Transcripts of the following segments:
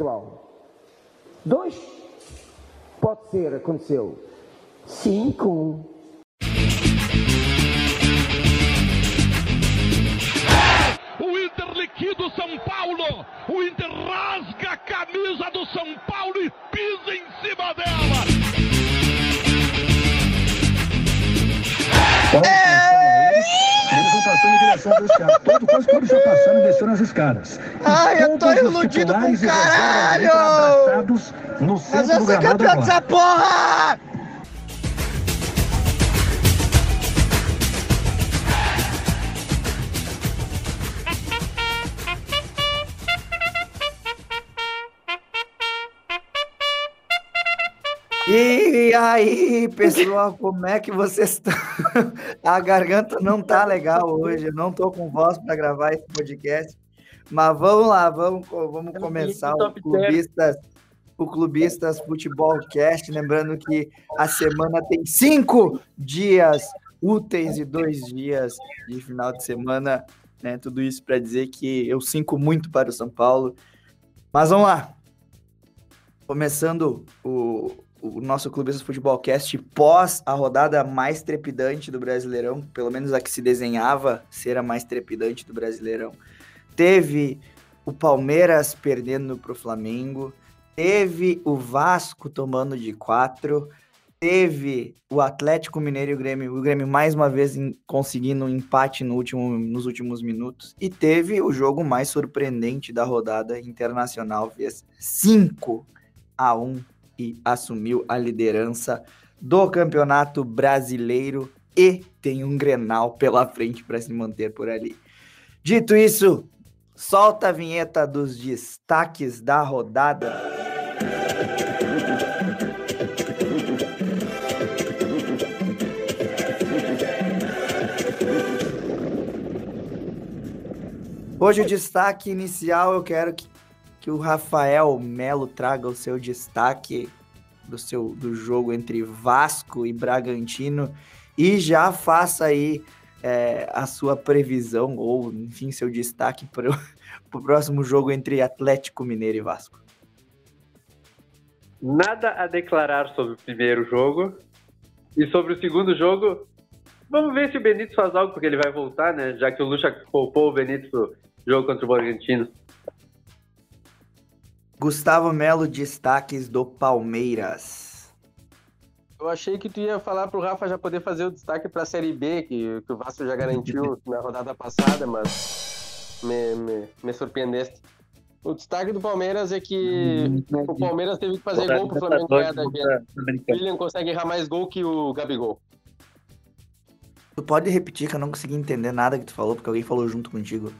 pessoal? Dois? Pode ser, aconteceu. Cinco. O Inter liquida o São Paulo. O Inter rasga a camisa do São Paulo e pisa em cima dela. E direção dos caras. Todo quase todos já passaram e desceram as escadas. Ai, eu tô iludido com caralho! no Mas eu do sou campeão dessa porra! E aí, pessoal, como é que vocês estão? A garganta não tá legal hoje, eu não tô com voz para gravar esse podcast. Mas vamos lá, vamos, vamos começar o Clubistas, o Clubistas Futebol Cast. Lembrando que a semana tem cinco dias úteis e dois dias de final de semana. Né? Tudo isso para dizer que eu sinco muito para o São Paulo. Mas vamos lá. Começando o, o nosso Clubistas Futebol Cast pós a rodada mais trepidante do Brasileirão, pelo menos a que se desenhava ser a mais trepidante do Brasileirão. Teve o Palmeiras perdendo para o Flamengo, teve o Vasco tomando de quatro, teve o Atlético Mineiro e o Grêmio, o Grêmio mais uma vez em- conseguindo um empate no último, nos últimos minutos, e teve o jogo mais surpreendente da rodada internacional, fez 5 a 1 e assumiu a liderança do Campeonato Brasileiro e tem um Grenal pela frente para se manter por ali. Dito isso, solta a vinheta dos destaques da rodada. Hoje o destaque inicial eu quero que, que o Rafael Melo traga o seu destaque do seu do jogo entre Vasco e Bragantino e já faça aí é, a sua previsão ou enfim seu destaque para o próximo jogo entre Atlético Mineiro e Vasco. Nada a declarar sobre o primeiro jogo. E sobre o segundo jogo, vamos ver se o Benítez faz algo, porque ele vai voltar, né? Já que o Lucha poupou o Benítez pro jogo contra o Bragantino. Gustavo Melo, destaques do Palmeiras. Eu achei que tu ia falar pro Rafa já poder fazer o destaque pra Série B, que, que o Vasco já garantiu na rodada passada, mas me, me, me surpreendeste. O destaque do Palmeiras é que o Palmeiras teve que fazer gol pro Flamengo ganhar da gente. O William consegue errar mais gol que o Gabigol. Tu pode repetir que eu não consegui entender nada que tu falou, porque alguém falou junto contigo.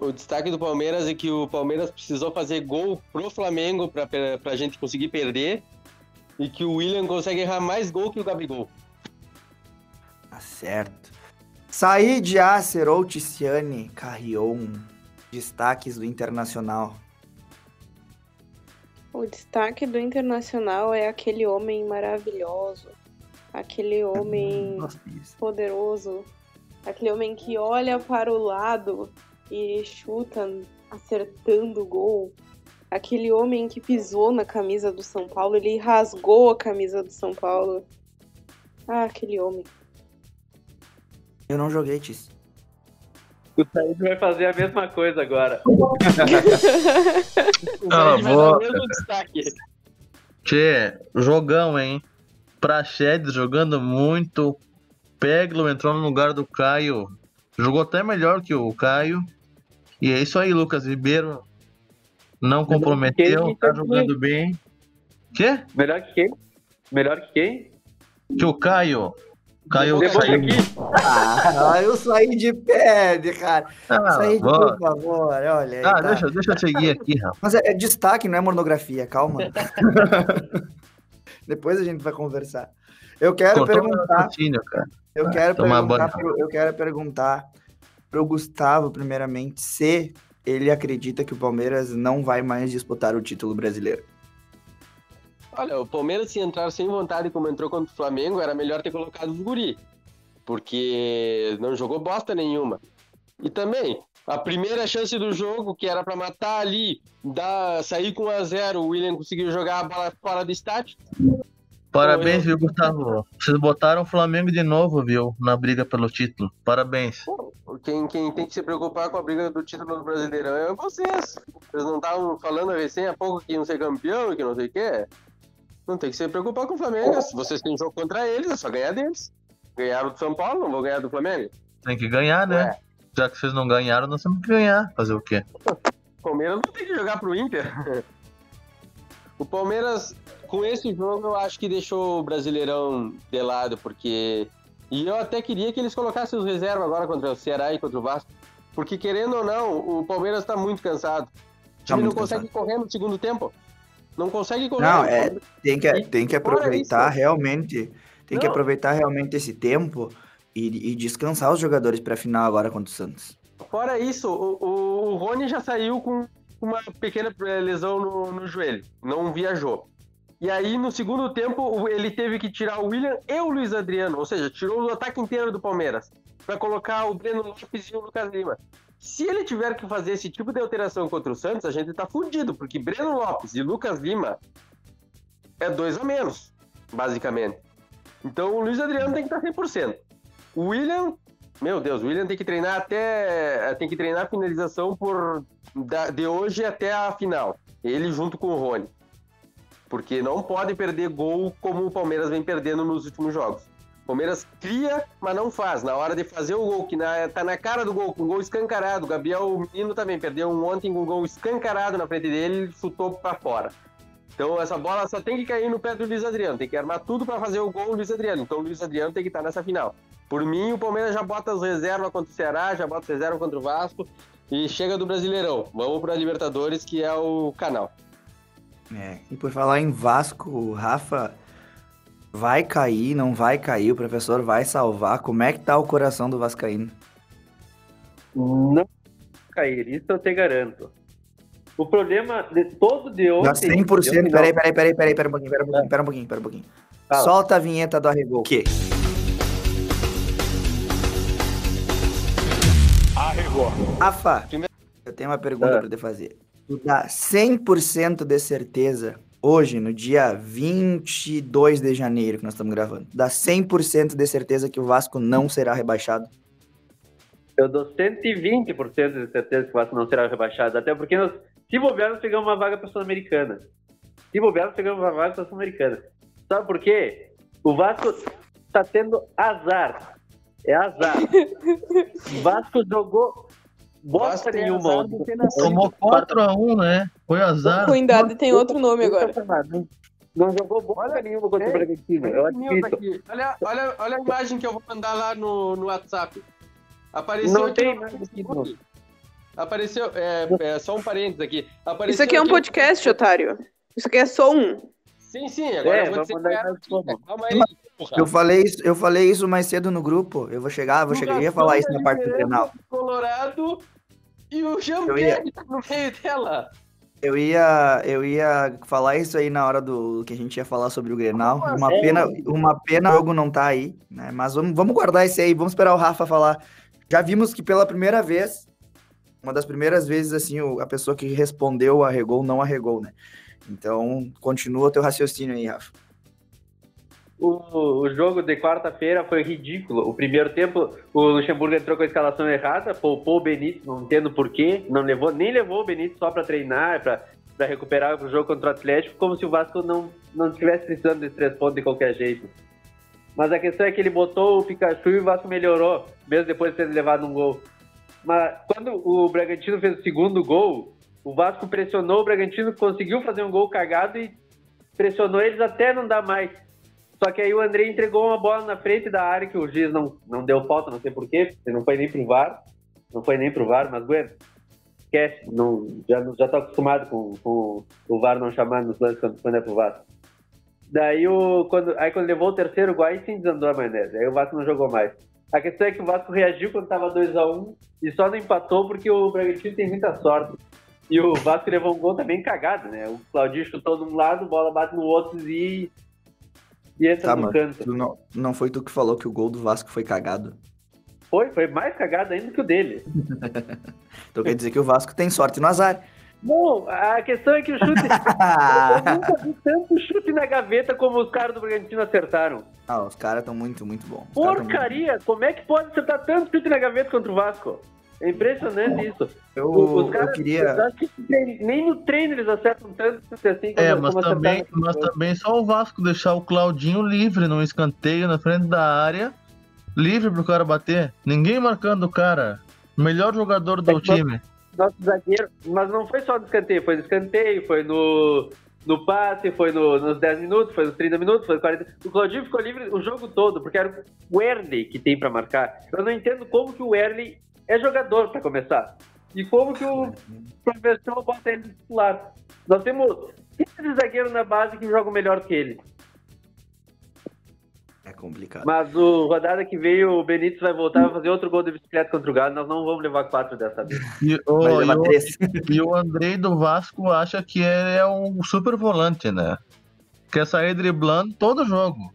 O destaque do Palmeiras é que o Palmeiras precisou fazer gol pro Flamengo pra, pra, pra gente conseguir perder e que o William consegue errar mais gol que o Gabigol. Tá certo. Said Acer ou Ticiane Carrion, destaques do Internacional. O destaque do Internacional é aquele homem maravilhoso, aquele homem disso. poderoso, aquele homem que olha para o lado e chuta acertando o gol, aquele homem que pisou na camisa do São Paulo, ele rasgou a camisa do São Paulo. Ah, aquele homem. Eu não joguei, Tis. O Said vai fazer a mesma coisa agora. Ah, destaque. Tchê, jogão, hein? Praxedes jogando muito. Peglo entrou no lugar do Caio. Jogou até melhor que o Caio. E é isso aí, Lucas Ribeiro. Não comprometeu, tá jogando bem. Quê? Melhor que quem? Melhor que quem? Que o Caio. Caio saiu. aqui. Ah, eu saí de pé, de cara. Ah, Saí, vó. por favor, olha aí. Ah, tá. deixa, deixa eu seguir aqui, Rafa. Mas é, é destaque, não é pornografia, calma. Depois a gente vai conversar. Eu quero Cortou perguntar, eu quero tomar perguntar, banho. eu quero perguntar pro Gustavo, primeiramente, se ele acredita que o Palmeiras não vai mais disputar o título brasileiro. Olha, o Palmeiras, se entrar sem vontade como entrou contra o Flamengo, era melhor ter colocado os guri. Porque não jogou bosta nenhuma. E também, a primeira chance do jogo, que era pra matar ali, dar, sair com 1 a 0 o William conseguiu jogar a bola fora do estádio. Parabéns, viu, Gustavo? Vocês botaram o Flamengo de novo, viu? Na briga pelo título. Parabéns. Quem, quem tem que se preocupar com a briga do título do Brasileirão é vocês. Vocês não estavam falando recém há pouco que iam ser campeão e que não sei o quê? Não tem que se preocupar com o Flamengo. Se vocês têm jogo contra eles, é só ganhar deles. Ganharam do São Paulo, não vão ganhar do Flamengo. Tem que ganhar, né? Ué. Já que vocês não ganharam, nós temos que ganhar. Fazer o quê? Palmeiras não tem que jogar pro Inter. o Palmeiras, com esse jogo, eu acho que deixou o Brasileirão de lado, porque. E eu até queria que eles colocassem os reservas agora contra o Ceará e contra o Vasco. Porque, querendo ou não, o Palmeiras tá muito cansado. O time não muito consegue correr no segundo tempo. Não consegue correr. Não, é, tem que, tem que aproveitar isso- realmente, tem que Não. aproveitar realmente esse tempo e, e descansar os jogadores pra final agora contra o Santos. Fora isso, o, o, o Rony já saiu com uma pequena eh, lesão no, no joelho, não viajou. E aí, no segundo tempo, ele teve que tirar o William e o Luiz Adriano, ou seja, tirou o ataque inteiro do Palmeiras, para colocar o Breno Lopes e o Lucas Lima. Se ele tiver que fazer esse tipo de alteração contra o Santos, a gente tá fudido, porque Breno Lopes e Lucas Lima é dois a menos, basicamente. Então o Luiz Adriano tem que estar 100%. O William meu Deus, o William tem que treinar até. Tem que treinar a finalização por da- de hoje até a final. Ele junto com o Rony. Porque não pode perder gol como o Palmeiras vem perdendo nos últimos jogos. O Palmeiras cria, mas não faz. Na hora de fazer o gol, que na, tá na cara do gol, com um gol escancarado. O Gabriel o Menino também perdeu um ontem com um gol escancarado na frente dele, ele chutou pra fora. Então essa bola só tem que cair no pé do Luiz Adriano. Tem que armar tudo pra fazer o gol Luiz Adriano. Então o Luiz Adriano tem que estar nessa final. Por mim, o Palmeiras já bota as reservas contra o Ceará, já bota as reservas contra o Vasco e chega do Brasileirão. Vamos pra Libertadores, que é o canal. É, e por falar em Vasco, Rafa vai cair, não vai cair, o professor vai salvar. Como é que tá o coração do Vascaíno? Não vai cair, isso eu te garanto. O problema de todo de ontem. Dá 100%. eu- Peraí, peraí, peraí, peraí, pera um pouquinho, pera um pouquinho, pera um pouquinho, pera um pouquinho. Fala. Solta a vinheta do Arregou. O quê? Arregou. Rafa, eu tenho uma pergunta Ah. pra te fazer. Tu dá 100% de certeza, hoje, no dia 22 de janeiro, que nós estamos gravando, dá 100% de certeza que o Vasco não será rebaixado? Eu dou 120% de certeza que o Vasco não será rebaixado. Até porque nós, se bobear, nós pegamos uma vaga para a Sul-Americana. Se bobear, nós pegamos uma vaga para a Sul-Americana. Sabe por quê? O Vasco tá tendo azar. É azar. O Vasco jogou bosta nenhuma de ter nascido. Tomou 4x1, né? Foi azar. Ruindade tem outro nome agora. Não, jogou bosta nenhuma contra o Bragantino. Olha, olha, olha a imagem que eu vou mandar lá no, no WhatsApp. Apareceu Não aqui tem no Facebook. Apareceu, é, é, só um parênteses aqui. Apareceu Isso aqui é um no- podcast, otário. Isso aqui é só um. Sim, sim, agora É, eu vou dizer é. Calma aí. Eu falei isso, eu falei isso mais cedo no grupo. Eu vou chegar, vou chegar, eu ia falar isso na parte do Grenal. Colorado e o Jean Eu ia- Pierre tá no meio dela. Eu ia, eu ia falar isso aí na hora do que a gente ia falar sobre o Grenal. Uma é? pena, uma pena o jogo não tá aí, né? Mas vamos, vamos guardar esse aí, vamos esperar o Rafa falar. Já vimos que pela primeira vez, uma das primeiras vezes, assim, o- a pessoa que respondeu arregou, não arregou, né? Então, continua o teu raciocínio aí, Rafa. O, o jogo de quarta-feira foi ridículo. O primeiro tempo, o Luxemburgo entrou com a escalação errada, poupou o Benítez, não entendo porquê, não levou, nem levou o Benítez só para treinar, para recuperar o jogo contra o Atlético, como se o Vasco não, não estivesse precisando desses três pontos de qualquer jeito. Mas a questão é que ele botou o Pikachu e o Vasco melhorou, mesmo depois de ter levado um gol. Mas quando o Bragantino fez o segundo gol, o Vasco pressionou o Bragantino, conseguiu fazer um gol cagado e pressionou eles até não dar mais. Só que aí o André entregou uma bola na frente da área que o juiz não, não deu falta, não sei porquê, não foi nem pro VAR. Não foi nem pro VAR, mas Bueno, esquece, não, já, já tô acostumado com, com o VAR não chamar nos lances quando, quando é pro VAR. Daí o, quando, aí quando levou o terceiro gol, aí sim desandou a maionese. Aí o Vasco não jogou mais. A questão é que o Vasco reagiu quando tava 2x1 e só não empatou porque o Bragantino tem muita sorte. E o Vasco levou um gol também cagado, né? O Claudinho chutou de um lado, bola bate no outro e, e entra Tá, canto. Tu não, não foi tu que falou que o gol do Vasco foi cagado? Foi, foi mais cagado ainda que o dele. Então quer dizer que o Vasco tem sorte no azar. Não, a questão é que o chute. eu nunca vi tanto chute na gaveta como os caras do Bragantino acertaram. Ah, os caras estão muito, muito bons. Tão muito Porcaria! Como é que pode acertar tanto chute na gaveta contra o Vasco? É impressionante isso. Eu, Os caras- queria. eu acho que nem no treino eles acertam tanto assim É, mas também, mas também só o Vasco deixar o Claudinho livre num escanteio na frente da área, livre pro cara bater. Ninguém marcando o cara. Melhor jogador do É time. Nosso zagueiro, mas não foi só no escanteio, foi no escanteio, foi no, no passe, foi no- nos 10 minutos, foi nos 30 minutos, foi nos 40. O Claudinho ficou livre o jogo todo, porque era o Erley que tem pra marcar. Eu não entendo como que o Erley é jogador pra começar. E como que o professor bota ele de titular. Nós temos 15 zagueiros na base que jogam melhor que ele. É complicado. Mas o rodada que veio, o Benítez vai voltar a fazer outro gol de bicicleta contra o Galo. Nós não vamos levar quatro dessa vez. E, Vai e levar o- três. E o Andrei do Vasco acha que ele é um super volante, né? Quer sair driblando todo jogo.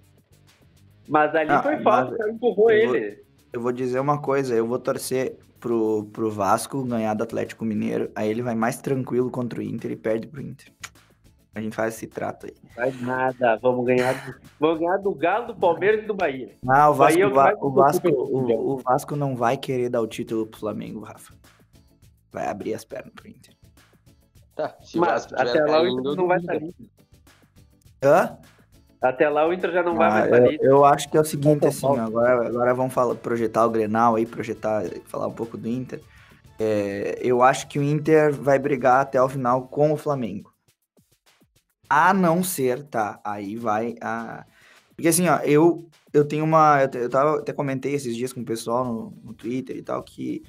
Mas ali Ah, foi mas cara empurrou eu vou- ele. Eu vou dizer uma coisa, eu vou torcer pro, pro Vasco ganhar do Atlético Mineiro, aí ele vai mais tranquilo contra o Inter e perde pro Inter. A gente faz esse trato aí. Vai nada, vamos ganhar, do, vamos ganhar do Galo, do Palmeiras e do Bahia. Ah, o Vasco, Bahia é va- o, Vasco, o, o Vasco não vai querer dar o título pro Flamengo, Rafa. Vai abrir as pernas pro Inter. Tá, se o Mas até lá o Inter não vai duvido. sair. Hã? Até lá o Inter já não vai Ah, mais eu, sair. eu acho que é o seguinte, assim, agora, agora vamos falar, projetar o Grenal aí, projetar, falar um pouco do Inter. É, eu acho que o Inter vai brigar até o final com o Flamengo. A não ser, tá? Aí vai a. Porque assim, ó, eu, eu tenho uma. Eu, eu tava, até comentei esses dias com o pessoal no, no Twitter e tal, que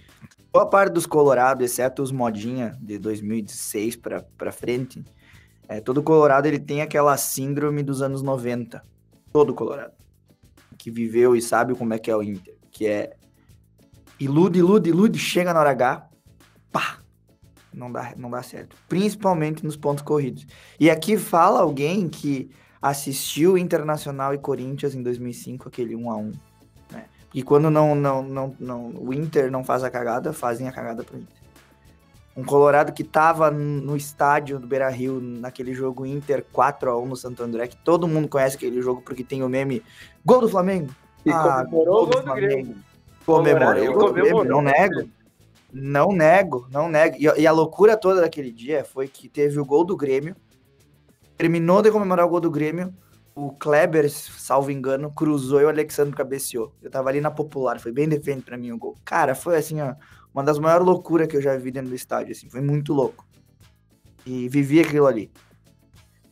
boa parte dos Colorado, exceto os modinha de 2016 pra, pra frente, é, todo Colorado ele tem aquela síndrome dos anos 90. Todo Colorado. Que viveu e sabe como é que é o Inter. Que é ilude, ilude, ilude, chega na hora H, pá, não dá, não dá certo. Principalmente nos pontos corridos. E aqui fala alguém que assistiu Internacional e Corinthians em 2005, aquele 1 a 1 né? E quando não, não, não, não, o Inter não faz a cagada, fazem a cagada pro Inter. Um Colorado que tava no estádio do Beira-Rio naquele jogo Inter 4 a 1 no Santo André, que todo mundo conhece aquele jogo porque tem o meme Gol do Flamengo. E Ah, comemorou o gol do do Grêmio. Comemorei Colorado o gol do Grêmio, comemorou. não nego. Não nego, não nego. E, e a loucura toda daquele dia foi que teve o gol do Grêmio. Terminou de comemorar o gol do Grêmio. O Kleber, salvo engano, cruzou e o Alexandre cabeceou. Eu tava ali na popular, foi bem defende pra mim o gol. Cara, foi assim, ó, uma das maiores loucuras que eu já vi dentro do estádio, assim, foi muito louco. E vivi aquilo ali.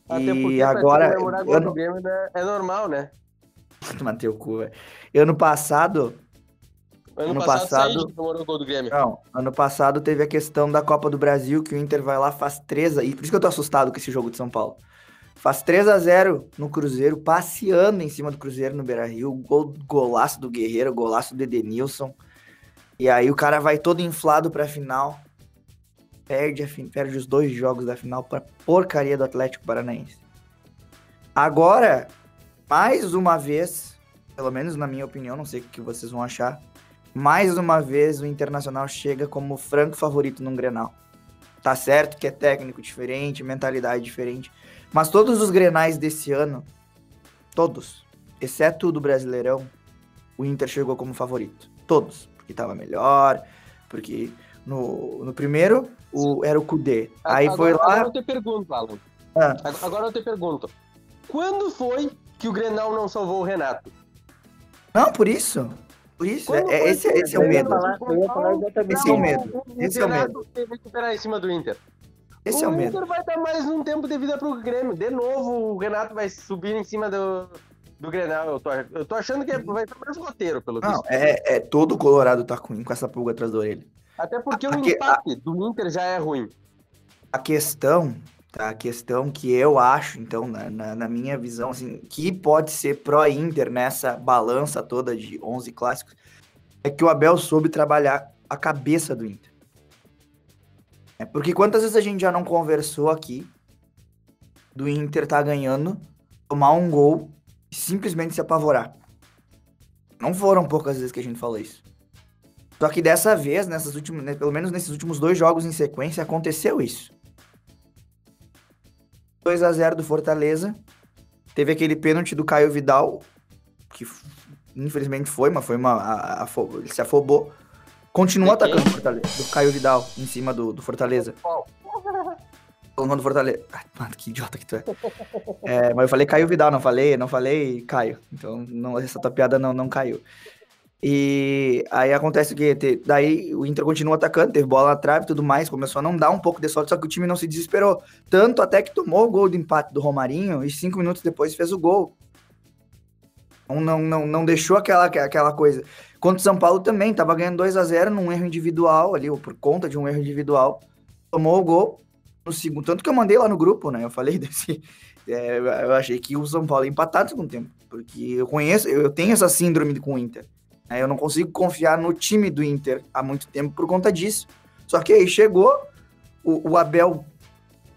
Até e agora, eu não, né, é normal, né? Matei o cu, velho. Ano passado, Ano, Ano passado, passado-. Não, ano passado teve a questão da Copa do Brasil, que o Inter vai lá, faz 3 a... E por isso que eu tô assustado com esse jogo de São Paulo. Faz 3 a 0 no Cruzeiro, passeando em cima do Cruzeiro no Beira-Rio, gol, golaço do Guerreiro, golaço do Edenilson. E aí o cara vai todo inflado pra final, perde, a fin- perde os dois jogos da final pra porcaria do Atlético Paranaense. Agora, mais uma vez, pelo menos na minha opinião, não sei o que vocês vão achar, mais uma vez o Internacional chega como franco favorito num Grenal. Tá certo que é técnico diferente, mentalidade diferente, mas todos os Grenais desse ano, todos, exceto o do Brasileirão, o Inter chegou como favorito. Todos, porque tava melhor, porque no, no primeiro o, era o Kudê. Aí agora, foi lá, Agora eu te pergunto, Alan. Ah. Ag- Agora eu te pergunto. Quando foi que o Grenal não salvou o Renato? não, por isso, por isso, é- Quando é- esse, que esse é o medo, falar- Esse é o medo. Esse é o medo. Recuperar em cima do Inter. esse é o medo. Inter vai dar mais um tempo de vida pro Grêmio. De novo, o Renato vai subir em cima do, do Grenal. Eu tô, eu tô achando que vai ser o mesmo roteiro, pelo Não, visto. é, é todo o Colorado tá com, com essa pulga atrás da orelha. Até porque o Aqui- empate do Inter já é ruim. A questão, tá? A questão que eu acho, então, na, na, na minha visão, assim, que pode ser pró-Inter nessa balança toda de 11 clássicos, é que o Abel soube trabalhar a cabeça do Inter. É porque quantas vezes a gente já não conversou aqui do Inter tá ganhando, tomar um gol simplesmente se apavorar? Não foram poucas vezes que a gente falou isso. Só que dessa vez, nessas últimas, né, pelo menos nesses últimos dois jogos em sequência, aconteceu isso. 2 a 0 do Fortaleza. Teve aquele pênalti do Caio Vidal, que infelizmente foi, mas foi uma. a- a- ele se afobou. Continua atacando o Fortaleza. Do Caio Vidal, em cima do, do Fortaleza. Falando do Fortaleza. Mano, que idiota que tu é. É, mas eu falei Caio Vidal, não falei, não falei Caio. Então não, essa tua piada não, não caiu. E aí acontece o quê? Te- Daí o Inter continua atacando, teve bola na trave e tudo mais, começou a não dar um pouco de sorte, só que o time não se desesperou. Tanto até que tomou o gol de empate do Romarinho e cinco minutos depois fez o gol. Não, não, não, não deixou aquela, aquela coisa. Contra o São Paulo também, tava ganhando 2 a 0 num erro individual ali, ou por conta de um erro individual. Tomou o gol no segundo. Tanto que eu mandei lá no grupo, né? Eu falei desse. é, eu achei que o São Paulo ia empatar no segundo tempo. Porque eu conheço, eu tenho essa síndrome com o Inter. né? Eu não consigo confiar no time do Inter há muito tempo por conta disso. Só que aí chegou, o, o Abel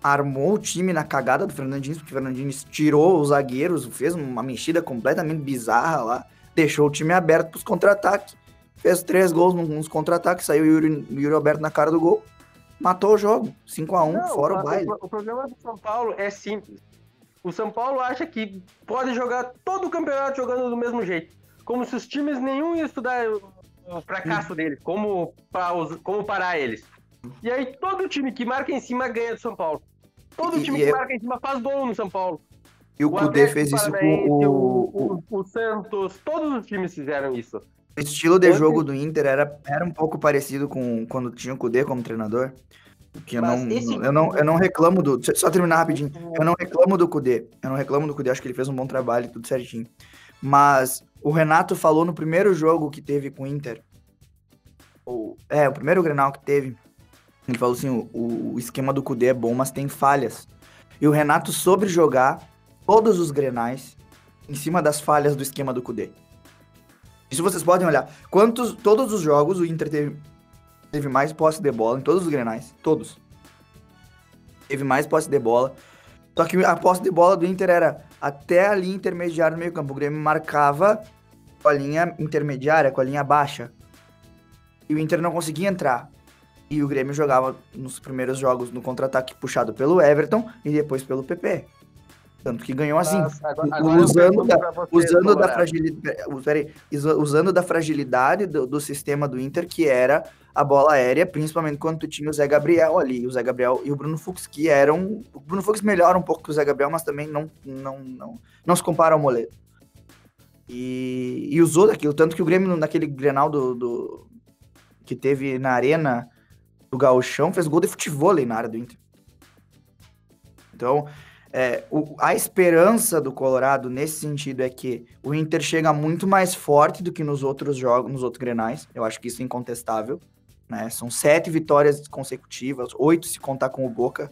armou o time na cagada do Fernandinho, porque o Fernandinho tirou os zagueiros, fez uma mexida completamente bizarra lá, deixou o time aberto para os contra-ataques. Fez três gols nos contra-ataques, saiu o Yuri, Yuri Alberto na cara do gol, matou o jogo. 5x1, Não, fora o a- baile. O, problema do São Paulo é simples. O São Paulo acha que pode jogar todo o campeonato jogando do mesmo jeito. Como se os times nenhum ia estudar o o fracasso deles, como, os- como parar eles. E aí todo time que marca em cima ganha do São Paulo. Todo E- time e que eu- marca em cima faz gol no São Paulo. E o, Kudê Atlético fez isso com o, o, o, o Santos, todos os times fizeram isso. O estilo de jogo do Inter era, era um pouco parecido com quando tinha o Kudê como treinador. Que eu não, esse- eu, não, eu não reclamo do. Só terminar rapidinho. Eu não reclamo do Kudê. Eu não reclamo do Kudê, acho que ele fez um bom trabalho, tudo certinho. Mas o Renato falou no primeiro jogo que teve com o Inter. O, é, o primeiro Grenal que teve. Ele falou assim: o, o esquema do Kudê é bom, mas tem falhas. E o Renato soube jogar todos os Grenais em cima das falhas do esquema do Kudê. Isso vocês podem olhar. Quantos, todos os jogos o Inter teve, teve mais posse de bola, em todos os grenais, todos. Teve mais posse de bola. Só que a posse de bola do Inter era até a linha intermediária no meio campo. O Grêmio marcava com a linha intermediária, com a linha baixa. E o Inter não conseguia entrar. E o Grêmio jogava nos primeiros jogos no contra-ataque puxado pelo Everton e depois pelo PP. Tanto que ganhou assim. Agora- agora usando da, usando da fragilidade, peraí, usando da fragilidade do, do sistema do Inter, que era a bola aérea, principalmente quando tu tinha o Zé Gabriel ali, o Zé Gabriel e o Bruno Fux, que eram. O Bruno Fux melhora um pouco que o Zé Gabriel, mas também não, não, não, não se compara ao Moledo. E, e usou daquilo, tanto que o Grêmio, naquele Grenal do, do- que teve na arena do Gauchão, fez gol de futebol na área do Inter. Então, é, o- a esperança do Colorado nesse sentido é que o Inter chega muito mais forte do que nos outros jogos, nos outros grenais. Eu acho que isso é incontestável. Né? São sete vitórias consecutivas, oito se contar com o Boca.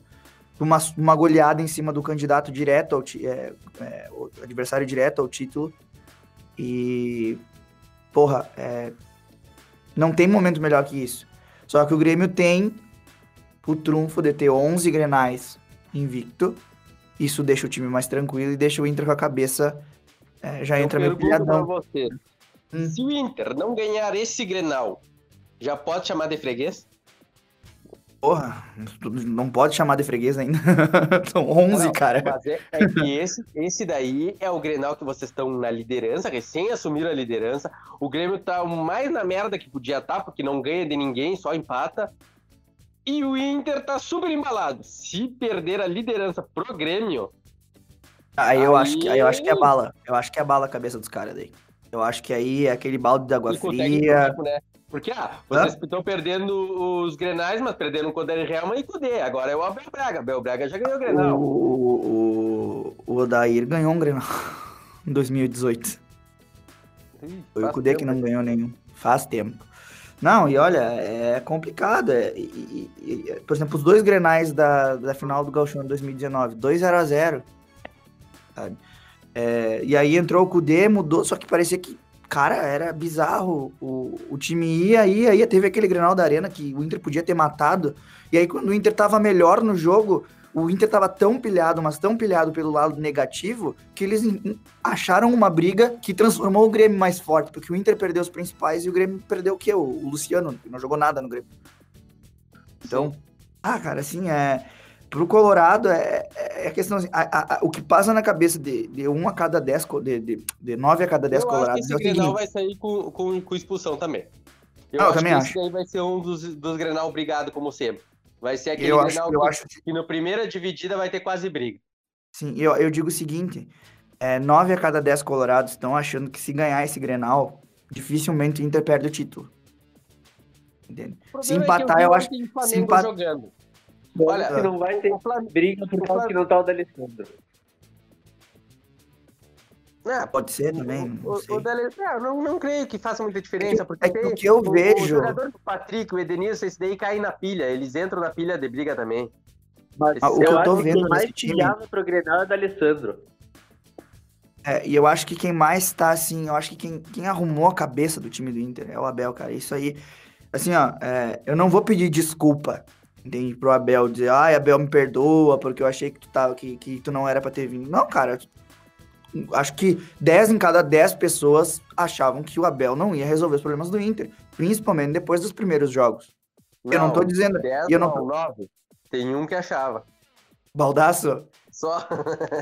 Uma, uma goleada em cima do candidato direto ao é, é, adversário direto ao título. E, porra, é, não tem momento melhor que isso. Só que o Grêmio tem o trunfo de ter 11 grenais invicto. Isso deixa o time mais tranquilo e deixa o Inter com a cabeça. é, já entra meio Eu pergunto pra pilhadão. você. Hum. Se o Inter não ganhar esse Grenal, já pode chamar de freguês? Porra, não pode chamar de freguês ainda. São 11, Não, cara. Mas é, é que esse, esse daí é o Grenal que vocês estão na liderança, recém assumiram a liderança. O Grêmio tá mais na merda que podia estar, porque não ganha de ninguém, só empata. E o Inter tá super embalado. Se perder a liderança pro Grêmio, Aí eu acho que aí eu acho que é Aí- bala. Eu acho que é bala a cabeça dos caras daí. Eu acho que aí é aquele balde de água e fria. tempo, né? Porque, ah, vocês estão perdendo os Grenais, mas perdendo com o Dani Helman e com o D. Agora é o Abel Braga. Abel Braga já ganhou o O, Grenal. o, o Odair ganhou um Grenal em 2018. Ih, Foi o que tempo, não ganhou nenhum. Faz tempo. Não, e olha, é complicado. é- e- e- por exemplo, os dois grenais da, da final do Gauchão de 2019, 2 0 a 0 sabe? É, e aí entrou o Kudê, mudou, só que parecia que, cara, era bizarro. O, o time ia, ia, ia. Teve aquele grenal da Arena que o Inter podia ter matado. E aí, quando o Inter tava melhor no jogo, o Inter tava tão pilhado, mas tão pilhado pelo lado negativo, que eles acharam uma briga que transformou o Grêmio mais forte, porque o Inter perdeu os principais e o Grêmio perdeu o quê? O, o Luciano, que não jogou nada no Grêmio. Então, ah, cara, assim, é. Pro Colorado, é, é a questão assim, a- a- o que passa na cabeça de, de um a cada dez, de, de, de nove a cada dez Eu acho que colorados esse é o Grenal vai sair com, com, com expulsão também. Eu, Ah, eu acho também que acho. esse daí vai ser um dos, dos Grenal brigado, como sempre. Vai ser aquele Eu acho, eu que, acho que na primeira dividida vai ter quase briga. Sim, eu, eu digo o seguinte: é, nove a cada dez colorados estão achando que se ganhar esse Grenal, dificilmente o Inter perde o título. Entende? O Se é que empatar, vi eu acho. ontem o Se Flamengo empat... jogando. Que Olha, não vai ter briga por causa que não tá o D'Alessandro. Ah, Pode ser também, não o, sei. o Dele- não, não, não creio que faça muita diferença, porque é que tem o que eu o, vejo- O jogador do Patrick, o Edenilson, esse daí cai na pilha. Eles entram na pilha de briga também. Mas Ah, o que eu tô acho vendo quem nesse mais time- pro Grenal é o D'Alessandro. É, e eu acho que quem mais tá assim, eu acho que quem, quem arrumou a cabeça do time do Inter é o Abel, cara. Isso aí, assim, ó, é, eu não vou pedir desculpa, entende, pro Abel, dizer, ai, Abel, me perdoa, porque eu achei que tu, tava, que, que tu não era pra ter vindo. Não, cara, acho que 10 em cada 10 pessoas achavam que o Abel não ia resolver os problemas do Inter, principalmente depois dos primeiros jogos. Eu não tô dizendo, 10 e eu não não, 9. Tem um que achava. Baldaço, Só.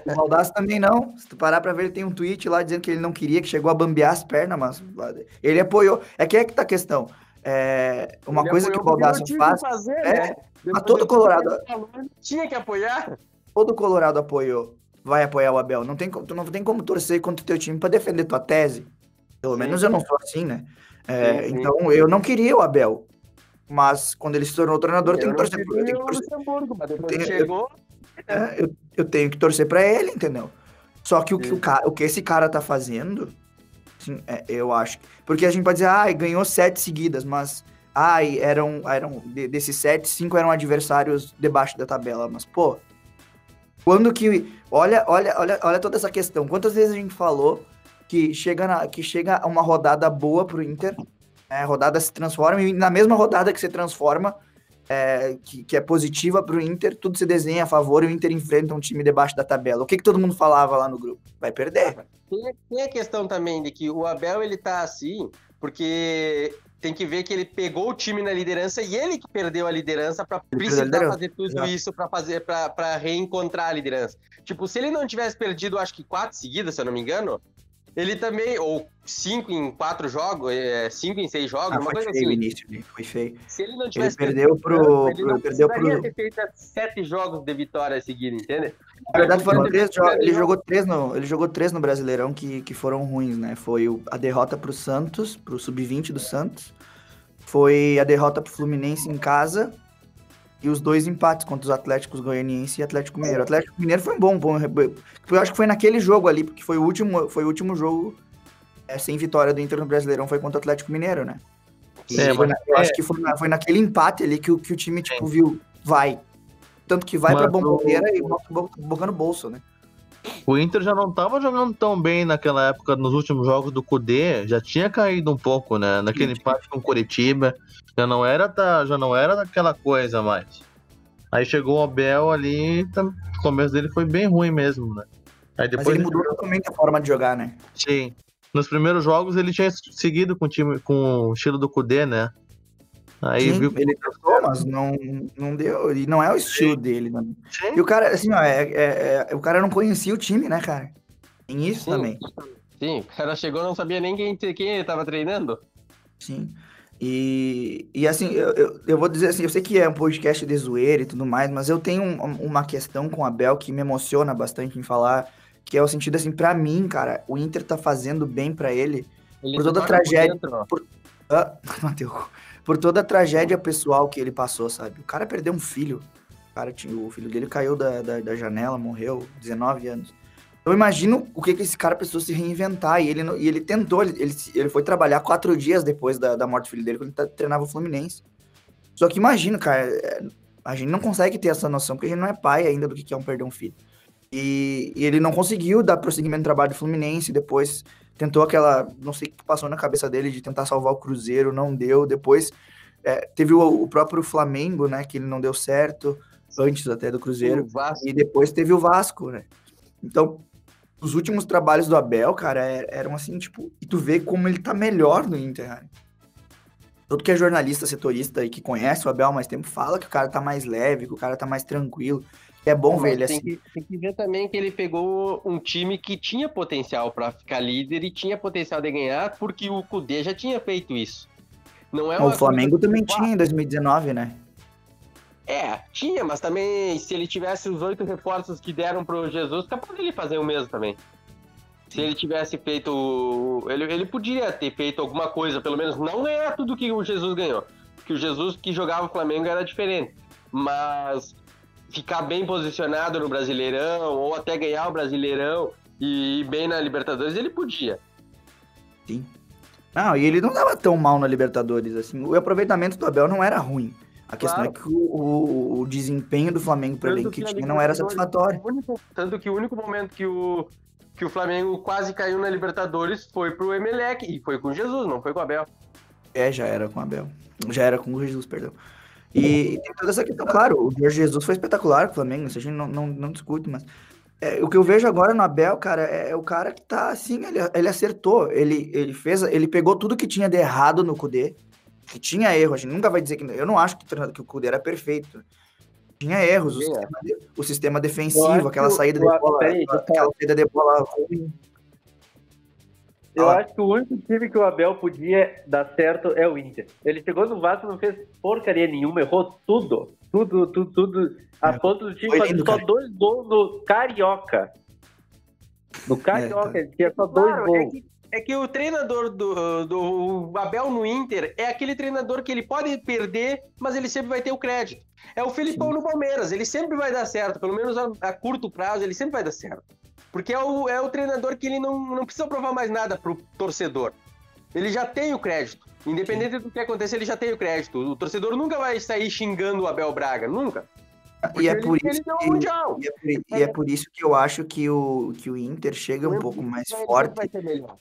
O Baldasso também não. Se tu parar pra ver, ele tem um tweet lá dizendo que ele não queria, que chegou a bambear as pernas, mas ele apoiou. É que é que tá a questão. É, uma Ele coisa que o não tinha faz, Fazer, é, né? Depois todo Colorado- falou, Tinha que apoiar. todo Colorado apoiou, vai apoiar o Abel. Não tem, tu não tem como torcer contra o teu time pra defender tua tese. Pelo menos eu não sou assim, né? É. Então eu não queria o Abel. Mas quando ele se tornou treinador, eu tenho Eu que torcer eu eu tenho- chegou, É, eu, eu tenho que torcer pra ele, entendeu? Só que o que, o, cara, o que esse cara tá fazendo, assim, é, eu acho. Porque a gente pode dizer, ai, ganhou sete seguidas, mas. Ai, eram. eram de- desses sete, cinco eram adversários debaixo da tabela. Mas, pô. Quando que. Olha, olha, olha, olha toda essa questão. Quantas vezes a gente falou que chega, na, que chega uma rodada boa pro Inter, né, a rodada se transforma, e na mesma rodada que se transforma, é, que, que é positiva pro Inter, tudo se desenha a favor e o Inter enfrenta um time debaixo da tabela. O que, que todo mundo falava lá no grupo? Vai perder. Tem, tem a questão também de que o Abel ele tá assim, porque tem que ver que ele pegou o time na liderança e ele que perdeu a liderança para precisar liderança, fazer tudo exato. isso para fazer para reencontrar a liderança. Tipo, se ele não tivesse perdido, acho que quatro seguidas, se eu não me engano, ele também ou cinco em quatro jogos, é, cinco em seis jogos, Ah, uma foi coisa feio o assim. início, né? foi feio. Se ele não Ele tivesse perdeu pro. ele não perdeu pro. ter feito sete jogos de vitória seguida, entende? Na verdade, foram Ele três jogos. Ele jogou três no, ele jogou três no Brasileirão que, que foram ruins, né? Foi a derrota pro Santos, pro Sub-20 do Santos. Foi a derrota pro Fluminense em casa. E os dois empates contra os Atléticos Goianiense e Atlético Mineiro. O Atlético Mineiro foi um bom, bom. Eu acho que foi naquele jogo ali, porque foi o último, foi o último jogo é, sem vitória do Inter no Brasileirão, foi contra o Atlético Mineiro, né? É, na- eu acho que foi, na- foi naquele empate ali que, o- que o time, tipo, viu, vai. Tanto que vai pra Mas o- bomboneira e bota bo- boca no bolso, né? O Inter já não tava jogando tão bem naquela época, nos últimos jogos do Cudê, já tinha caído um pouco, né? Naquele empate com o Curitiba, já não era da, já não era daquela coisa mais. Aí chegou o Abel ali, tam- o começo dele foi bem ruim mesmo, né? Aí Mas depois ele mudou totalmente a forma de jogar, né? Sim. Nos primeiros jogos ele tinha seguido com o time com o estilo do Cudê, né? Aí Sim, viu ele tentou, mas não, não deu. E não é o estilo dele, né? Sim. E o cara, assim, ó, é, é- é- o cara não conhecia o time, né, cara? Tem isso Sim. também. Sim, o cara chegou e não sabia nem quem, quem ele tava treinando. Sim. E, e assim, eu, eu, eu vou dizer assim, eu sei que é um podcast de zoeira e tudo mais, mas eu tenho um- uma questão com o Abel que me emociona bastante em falar, que é o sentido assim, pra mim, cara, o Inter tá fazendo bem pra ele Ele Por toda toca por tragédia. dentro, ó. Ah, Mateus, por toda a tragédia pessoal que ele passou, sabe? O cara perdeu um filho. O, cara o filho dele caiu da, da, da janela, morreu, 19 anos. Eu imagino o que, que esse cara precisou se reinventar. E ele, e ele tentou, ele, ele, foi trabalhar quatro dias depois da, da morte do filho dele, quando ele tá- treinava o Fluminense. Só que imagina, cara, é, a gente não consegue ter essa noção, porque a gente não é pai ainda do que que é um perder um filho. E, e ele não conseguiu dar prosseguimento no trabalho do Fluminense, depois tentou aquela, não sei o que passou na cabeça dele de tentar salvar o Cruzeiro, não deu. Depois é, teve o, o próprio Flamengo, né, que ele não deu certo. antes até do Cruzeiro. E depois teve o Vasco, né? Então, os últimos trabalhos do Abel, cara, é- eram assim, tipo, e tu vê como ele tá melhor no Inter, cara. Todo que é jornalista, setorista e que conhece o Abel há mais tempo, fala que o cara tá mais leve, que o cara tá mais tranquilo. É bom ver Mas ele tem, assim. que, tem que ver também que ele pegou um time que tinha potencial pra ficar líder e tinha potencial de ganhar, porque o Cudê já tinha feito isso. Não é O Flamengo também que- tinha em 2019, né? É, tinha, mas também se ele tivesse os oito reforços que deram pro Jesus, capaz dele fazer o mesmo também. Se ele tivesse feito. Ele, ele podia ter feito alguma coisa, pelo menos não ganhar tudo que o Jesus ganhou. Porque o Jesus que jogava o Flamengo era diferente. Mas ficar bem posicionado no Brasileirão, ou até ganhar o Brasileirão e ir bem na Libertadores, ele podia. Não, e ele não tava tão mal na Libertadores, assim. O aproveitamento do Abel não era ruim. A questão Claro. é que o, o- o desempenho do Flamengo para elenco que tinha não era satisfatório. único- tanto que o único momento que o, que o Flamengo quase caiu na Libertadores foi pro Emelec, e foi com Jesus, não foi com o Abel. É, já era com o Abel. Já era com o Jesus, perdão. E tem toda essa questão, claro, o Jorge Jesus foi espetacular com o Flamengo, isso a gente não, não, não discute, mas é, o que eu vejo agora no Abel, cara, é, é o cara que tá assim, ele, ele acertou, ele, ele fez, ele pegou tudo que tinha de errado no Cudê, que tinha erro, a gente nunca vai dizer que, eu não acho que, que o Cudê era perfeito, tinha erros, o é. sistema, o sistema defensivo, aquela que o- saída o- de bola, aquela, saída de bola ruim. Eu Ah. acho que o único time que o Abel podia dar certo é o Inter. Ele chegou no Vasco, não fez porcaria nenhuma, errou tudo. Tudo, tudo, tudo. A É. ponto do time Foi fazer só cara. dois gols no Carioca. No Carioca, tá. ele tinha só dois Claro, é gols. que, é que o treinador do, do Abel no Inter é aquele treinador que ele pode perder, mas ele sempre vai ter o crédito. É o Felipão no Palmeiras, ele sempre vai dar certo, pelo menos a, a curto prazo, ele sempre vai dar certo. Porque é o, é o treinador que ele não, não precisa provar mais nada pro torcedor. Ele já tem o crédito. Independente do que acontecer, ele já tem o crédito. O torcedor nunca vai sair xingando o Abel Braga, nunca. E é Porque por ele, isso que-. E é, por, e é por isso que eu acho que o, que o Inter chega um pouco mais forte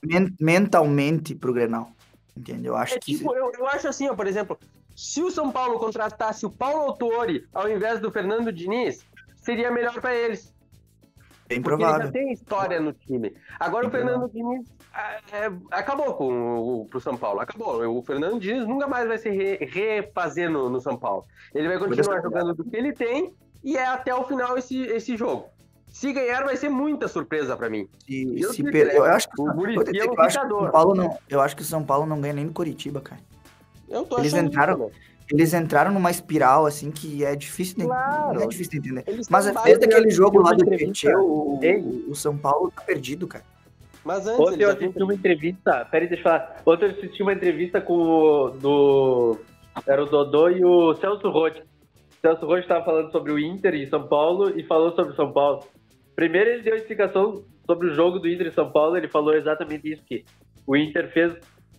men- mentalmente pro Grenal. Entendeu? Eu acho É que. tipo, eu, eu acho assim, ó, por exemplo, se o São Paulo contratasse o Paulo Autori ao invés do Fernando Diniz, seria melhor pra eles. Bem Porque ele provável. já tem história no time. Agora Bem o Fernando Diniz ah, é, acabou com o, pro São Paulo. Acabou. O Fernando Diniz nunca mais vai se re- refazer no, no São Paulo. Ele vai continuar jogando do que ele tem e é até o final esse, esse jogo. Se ganhar, vai ser muita surpresa pra mim. Se, eu se per- né? eu acho que, O dizer é um eu acho que. São Paulo não. Eu acho que o São Paulo não ganha nem no Curitiba, cara. Eu tô Eles achando entraram- isso? Eles entraram numa espiral assim que é difícil de, Claro. não é difícil de entender. Eles Mas desde aquele jogo lá do. Tietê, o, o, o São Paulo tá perdido, cara. Mas antes Ontem eu assisti uma entrevista, peraí, deixa eu falar. Ontem eu assisti uma entrevista com o do. Era o Dodô e o Celso Rotti. O Celso Rotti estava falando sobre o Inter em São Paulo e falou sobre o São Paulo. Primeiro ele deu explicação sobre o jogo do Inter em São Paulo, ele falou exatamente isso, que o Inter fez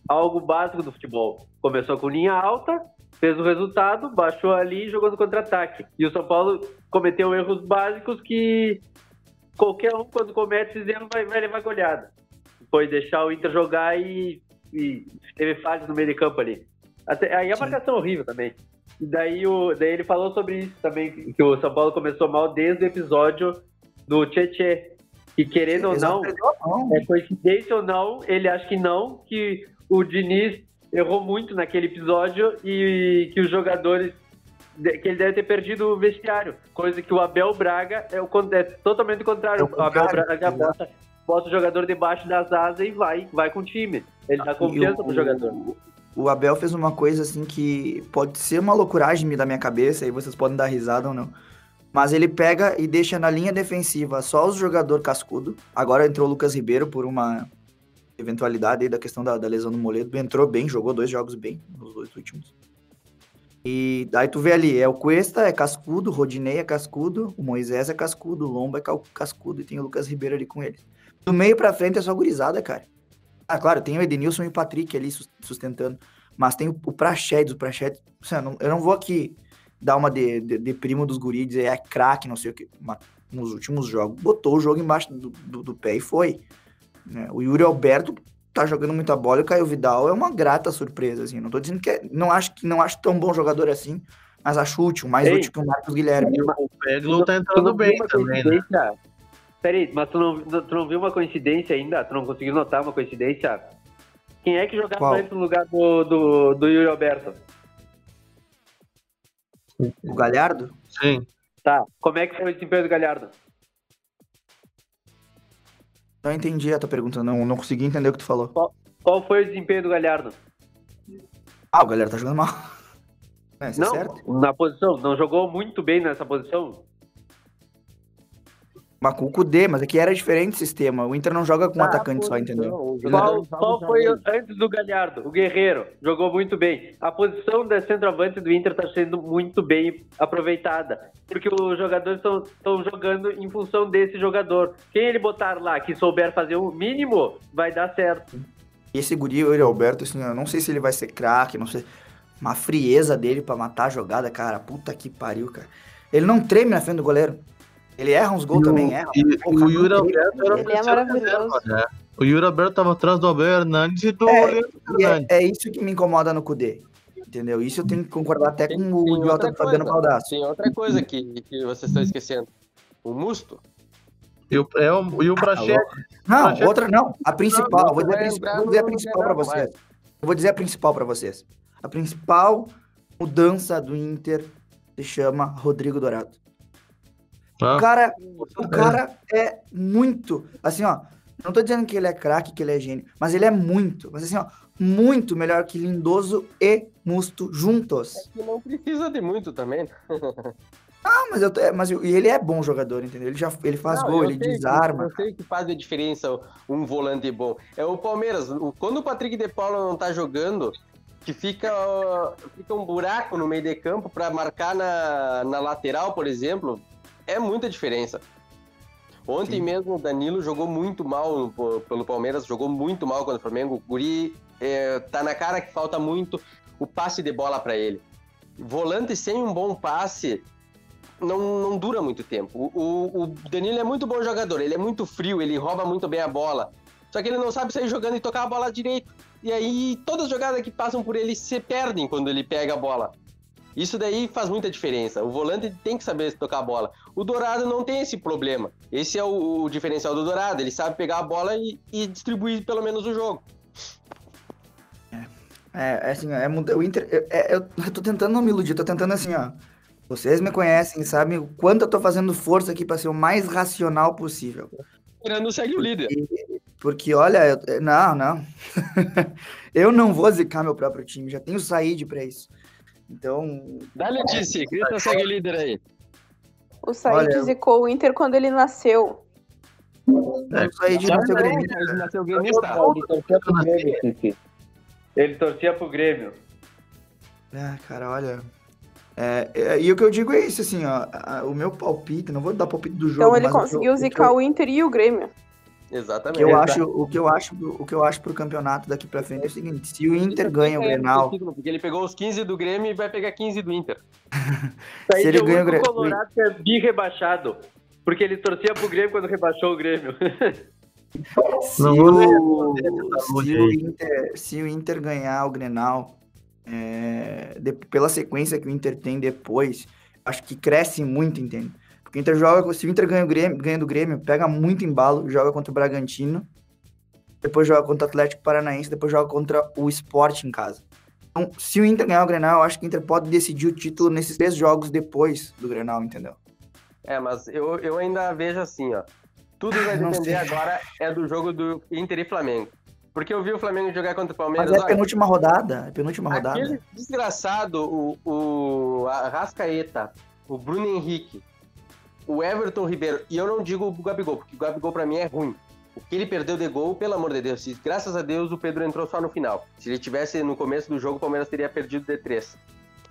algo básico do futebol. Começou com linha alta, fez o resultado, baixou ali e jogou no contra-ataque. E o São Paulo cometeu erros básicos que qualquer um, quando comete esses erros, vai, vai levar goleada. Foi deixar o Inter jogar e, e teve falhas no meio de campo ali. Até- aí a Sim. marcação é horrível também. E daí, o, daí ele falou sobre isso também, que o São Paulo começou mal desde o episódio do Tietê. Que querendo ou não, mão. é coincidência ou não, ele acha que não, que o Diniz errou muito naquele episódio e que os jogadores. que ele deve ter perdido o vestiário. Coisa que o Abel Braga é, o, é totalmente o contrário. É o Abel Braga bota, bota o jogador debaixo das asas e vai, vai com o time. Ele dá E confiança o- pro jogador. O Abel fez uma coisa assim que pode ser uma loucuragem da minha cabeça, aí vocês podem dar risada ou não. Mas ele pega e deixa na linha defensiva só os jogador cascudo. Agora entrou o Lucas Ribeiro por uma eventualidade aí da questão da, da lesão do Moledo. Entrou bem, jogou dois jogos bem, nos dois últimos. E daí tu vê ali, é o Cuesta, é cascudo, o Rodinei é cascudo, o Moisés é cascudo, o Lomba é cascudo e tem o Lucas Ribeiro ali com eles. Do meio pra frente é só gurizada, cara. Ah, claro, tem o Edenilson e o Patrick ali sus- sustentando. Mas tem o, o Praxedes, o Praxedes. eu, não, eu não vou aqui dar uma de, de, de primo dos guris, é craque, não sei o que. Mas nos últimos jogos, botou o jogo embaixo do, do, do pé e foi. Né? O Yuri Alberto tá jogando muita bola e o Caio Vidal é uma grata surpresa, assim. Não tô dizendo que é, não acho que não acho tão bom jogador assim, mais a chute, um mais Ei. útil que o Marcos Guilherme. O Peglo tá entrando não bem também, né? Peraí, mas tu não, tu não viu uma coincidência ainda? Tu não conseguiu notar uma coincidência? Quem é que jogava Qual? antes no lugar do, do, do Yuri Alberto? O Galhardo? Sim. Tá, como é que foi o desempenho do Galhardo? Não entendi a tua pergunta, não, não consegui entender o que tu falou. Qual foi o desempenho do Galhardo? Ah, o Galhardo tá jogando mal. É, isso é não, certo? na posição, não jogou muito bem nessa posição? Mas com o Kudê, mas aqui era diferente o sistema. O Inter não joga com um Ah, atacante só, entendeu? Qual, qual foi o- antes do Galhardo? O Guerreiro jogou muito bem. A posição da centroavante do Inter está sendo muito bem aproveitada. Porque os jogadores estão jogando em função desse jogador. Quem ele botar lá que souber fazer o mínimo, vai dar certo. E esse guri, o Yuri Alberto, assim, eu não sei se ele vai ser craque, não sei. Uma frieza dele pra matar a jogada, cara. Puta que pariu, cara. Ele não treme na frente do goleiro. Ele erra uns gols também, erra. E Pô, o Yuri não. Alberto era Ele é maravilhoso. né? O Yuri Alberto tava atrás do Abel Hernandes e do É, Leandro Fernandes. é, é isso que me incomoda no Kudê. Entendeu? Isso eu tenho que concordar até Tem- com tem o idiota outra do Fabiano coisa. Baldasso. Tem outra coisa que, que vocês estão esquecendo. O Musto. E o, é, o- e o Prachete. Não, Projeto- outra não. A principal, eu vou dizer a vou dizer a principal pra Grenal, vocês. Eu vou dizer a principal pra vocês. A principal mudança do Inter se chama Rodrigo Dourado. Ah, O cara, o cara é muito, assim, ó, não tô dizendo que ele é craque, que ele é gênio, mas ele é muito, mas assim, ó, muito melhor que Lindoso e Musto juntos. Que não precisa de muito também. Ah, mas eu tô- é, mas eu- e ele é bom jogador, entendeu? Ele já ele faz Não, gol, ele sei que- desarma. Eu sei que faz a diferença um volante bom. É o Palmeiras. o- Quando o Patrick de Paula não tá jogando, que fica, fica um buraco no meio de campo para marcar na, na lateral, por exemplo, é muita diferença. Ontem Sim. mesmo o Danilo jogou muito mal pelo Palmeiras, jogou muito mal contra o Flamengo. O Guri é, tá na cara que falta muito o passe de bola para ele. Volante sem um bom passe não, não dura muito tempo. O, o, o Danilo é muito bom jogador, ele é muito frio, ele rouba muito bem a bola. Só que ele não sabe sair jogando e tocar a bola direito. E aí todas as jogadas que passam por ele se perdem quando ele pega a bola. Isso daí faz muita diferença. O volante tem que saber tocar a bola. O Dourado não tem esse problema. Esse é o, o diferencial do Dourado. Ele sabe pegar a bola e, e distribuir pelo menos o jogo. É, é assim, ó, é, o Inter, é- é- eu, eu tô tentando não me iludir, tô tentando assim, ó. Vocês me conhecem, sabem o quanto eu tô fazendo força aqui pra ser o mais racional possível. Tirando segue o líder. Porque, olha, eu- não, não. eu não vou zicar meu próprio time, já tenho saído pra isso. Então, Dá Letícia, grita segue o líder aí. O Said Olha, eu- zicou o Inter quando ele nasceu. eu nasceu gremista. Ele nasceu gremista. Ele torcia pro Grêmio. Ele torcia pro Grêmio. Ah, cara, olha. É, é, e o que eu digo é isso, assim, ó. a- o meu palpite, não vou dar palpite do jogo. Então ele eu- conseguiu eu- zicar o Inter e o Grêmio. O Exatamente. que eu acho, o que eu acho, o que eu acho pro campeonato daqui pra frente é o seguinte: se o Inter ganha o Grenal, Porque ele pegou os 15 do Grêmio e vai pegar 15 do Inter. Se ele é o ganha o Colorado é bi rebaixado. Porque ele torcia pro Grêmio quando rebaixou o Grêmio. se, o, se, o. Inter, se o Inter ganhar o Grenal, é, de- pela sequência que o Inter tem depois, acho que cresce muito, entende? O Inter joga, se o Inter ganha, o Grêmio, ganha do Grêmio, pega muito embalo, joga contra o Bragantino, depois joga contra o Atlético Paranaense, depois joga contra o Sport em casa. Então, se o Inter ganhar o Grenal, eu acho que o Inter pode decidir o título nesses três jogos depois do Grenal, entendeu? É, mas eu, eu ainda vejo assim, ó. Tudo vai depender agora é do jogo do Inter e Flamengo. Porque eu vi o Flamengo jogar contra o Palmeiras. Mas é a penúltima rodada, é penúltima rodada. aquele desgraçado, o, o Arrascaeta, o Bruno Henrique, o Everton Ribeiro, e eu não digo o Gabigol, porque o Gabigol pra mim é ruim. O que ele perdeu de gol, pelo amor de Deus, se- graças a Deus o Pedro entrou só no final. Se ele tivesse no começo do jogo, o Palmeiras teria perdido de três.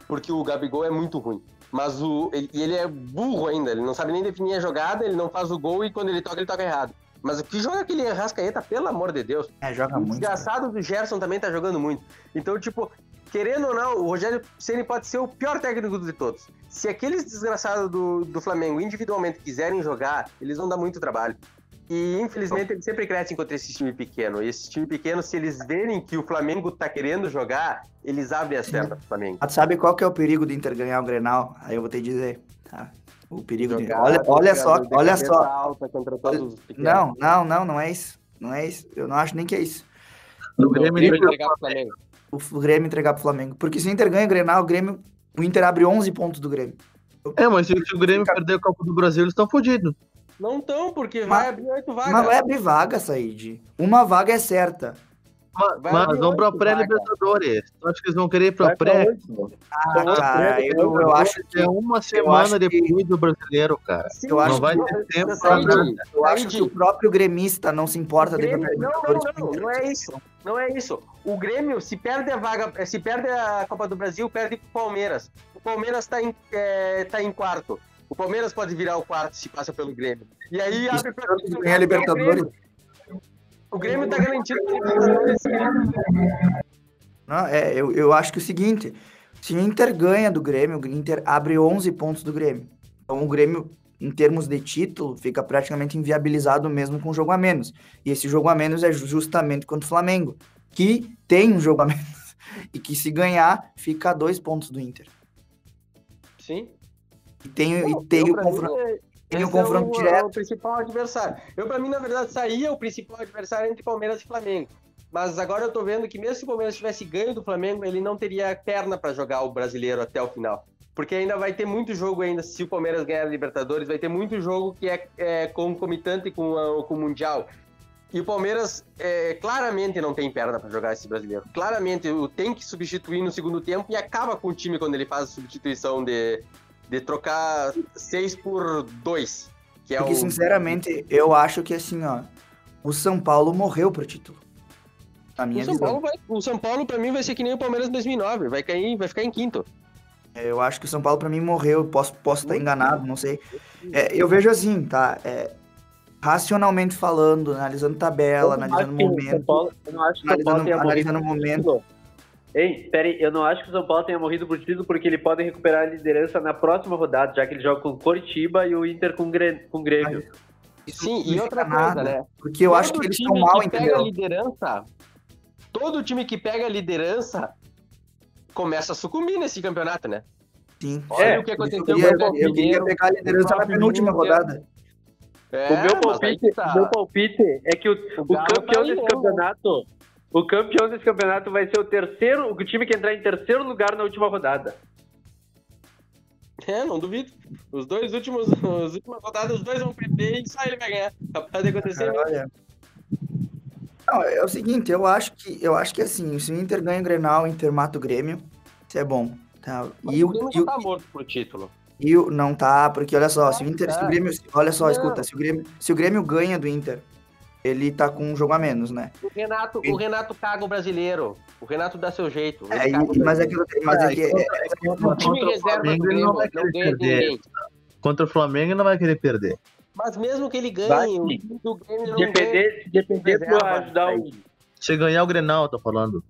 Porque o Gabigol é muito ruim. Mas o, ele, e ele é burro ainda, ele não sabe nem definir a jogada, ele não faz o gol e quando ele toca, ele toca errado. Mas o que joga aquele Arrascaeta, pelo amor de Deus? É, joga O muito. cara. desgraçado do Gerson também tá jogando muito. Então, tipo, querendo ou não, o Rogério Ceni pode ser o pior técnico de todos. Se aqueles desgraçados do, do Flamengo individualmente quiserem jogar, eles vão dar muito trabalho. E infelizmente eles sempre crescem contra esse time pequeno. E esse time pequeno, se eles verem que o Flamengo tá querendo jogar, eles abrem as pernas pro Flamengo. Sabe qual que é o perigo do Inter ganhar o Grenal? Aí eu vou te dizer, tá? O perigo de... Jogar Olha, olha só, de olha cabeça só. Alta contra todos os pequenos. Não, não, não, não é isso. Não é isso. Eu não acho nem que é isso. O O Grêmio Grêmio entregou- entregar pro Flamengo. O o Grêmio entregar pro Flamengo. Porque se o Inter ganha o Grenal, o Grêmio... O Inter abre 11 pontos do Grêmio. É, mas se o Grêmio perder a Copa do Brasil, eles estão fodidos. Não tão, porque Mas- vai abrir oito vagas. Mas vai abrir vaga, Said. Uma vaga é certa. Mas abrir vão pra oito pré-Libertadores. Tu acha que eles vão querer ir pra Vai pra pré? Ah, cara, eu, eu acho que... É uma semana acho que- depois do brasileiro, cara. Sim, eu acho Não vai que- ter tempo pra nada. Eu acho que o próprio gremista não se importa O de Grêmio- não, não, não, não é isso. Não é isso. O Grêmio, se perde a vaga, se perde a Copa do Brasil, perde pro Palmeiras. O Palmeiras tá em, é, tá em quarto. O Palmeiras pode virar o quarto se passa pelo Grêmio. E aí abre pra Se ganhar a Libertadores. O Grêmio tá garantido na Libertadores. Não, é, eu, eu acho que é o seguinte, se o Inter ganha do Grêmio, o Inter abre 11 pontos do Grêmio. Então o Grêmio, em termos de título, fica praticamente inviabilizado mesmo com um jogo a menos. E esse jogo a menos é justamente contra o Flamengo, que tem um jogo a menos. E que se ganhar, fica a dois pontos do Inter. Sim. E tem, e tem o confronto, é- tem o esse confronto é o, direto. é o principal adversário. Eu, pra mim, na verdade, saía o principal adversário entre Palmeiras e Flamengo. Mas agora eu tô vendo que mesmo se o Palmeiras tivesse ganho do Flamengo, ele não teria perna pra jogar o brasileiro até o final. Porque ainda vai ter muito jogo ainda, se o Palmeiras ganhar a Libertadores, vai ter muito jogo que é, é concomitante com, a- com o Mundial. E o Palmeiras é, claramente não tem perna pra jogar esse brasileiro. Claramente o tem que substituir no segundo tempo e acaba com o time quando ele faz a substituição de, de trocar seis por dois. Que é Porque, o... sinceramente, eu acho que assim, ó, o São Paulo morreu pro título. Na minha O São, visão. Paulo vai, o São Paulo, pra mim, vai ser que nem o Palmeiras em 2009. Vai, cair, vai ficar em quinto. Eu acho que o São Paulo, pra mim, morreu. Posso, posso estar enganado, não sei. É, eu vejo assim, tá? É, racionalmente falando, analisando tabela, Eu analisando acho que o São momento. Paulo- Eu não acho que o São Paulo Analisando, momento. Ei, peraí, eu não acho que o São Paulo tenha morrido por título porque ele pode recuperar a liderança na próxima rodada, já que ele joga com Coritiba e o Inter com, Gre- com Grêmio. Sim, e outra coisa, nada, né? Porque eu acho Todo que eles time estão mal, que pega a entendeu? liderança, todo time que pega a liderança começa a sucumbir nesse campeonato, né? Sim. Olha É, o que Eu aconteceu queria, com o eu queria pegar a liderança na penúltima rodada. É, o meu palpite, tá. meu palpite é que o, o campeão tá desse campeonato, o campeão desse campeonato vai ser o terceiro, o time que entrar em terceiro lugar na última rodada. É, não duvido. Os dois últimos, as últimas rodadas, os dois vão perder e só ele vai ganhar. Capaz de acontecer mesmo. Olha. Não, é o seguinte, eu acho que eu acho que assim, se o Inter ganha o Grenal, o Inter mata o Grêmio, isso é bom. Tá? Mas E o Grêmio e tá morto pro título. E o, não tá, porque olha só, se o Inter, se o. Grêmio, olha só, Não. escuta, se o Grêmio, se o Grêmio ganha do Inter, ele tá com um jogo a menos, né? O Renato, o Renato caga o brasileiro. O Renato dá seu jeito. É, o e- mas é que, mas é que é- O time Contra o reserva do Flamengo, ele Grêmio não vai não querer ganha de perder. Contra o Flamengo ele não vai querer perder. Mas mesmo que ele ganhe, Vai, o time do Grêmio não Depender, depender do ajudar o. Se ganhar o Grenal, tô falando.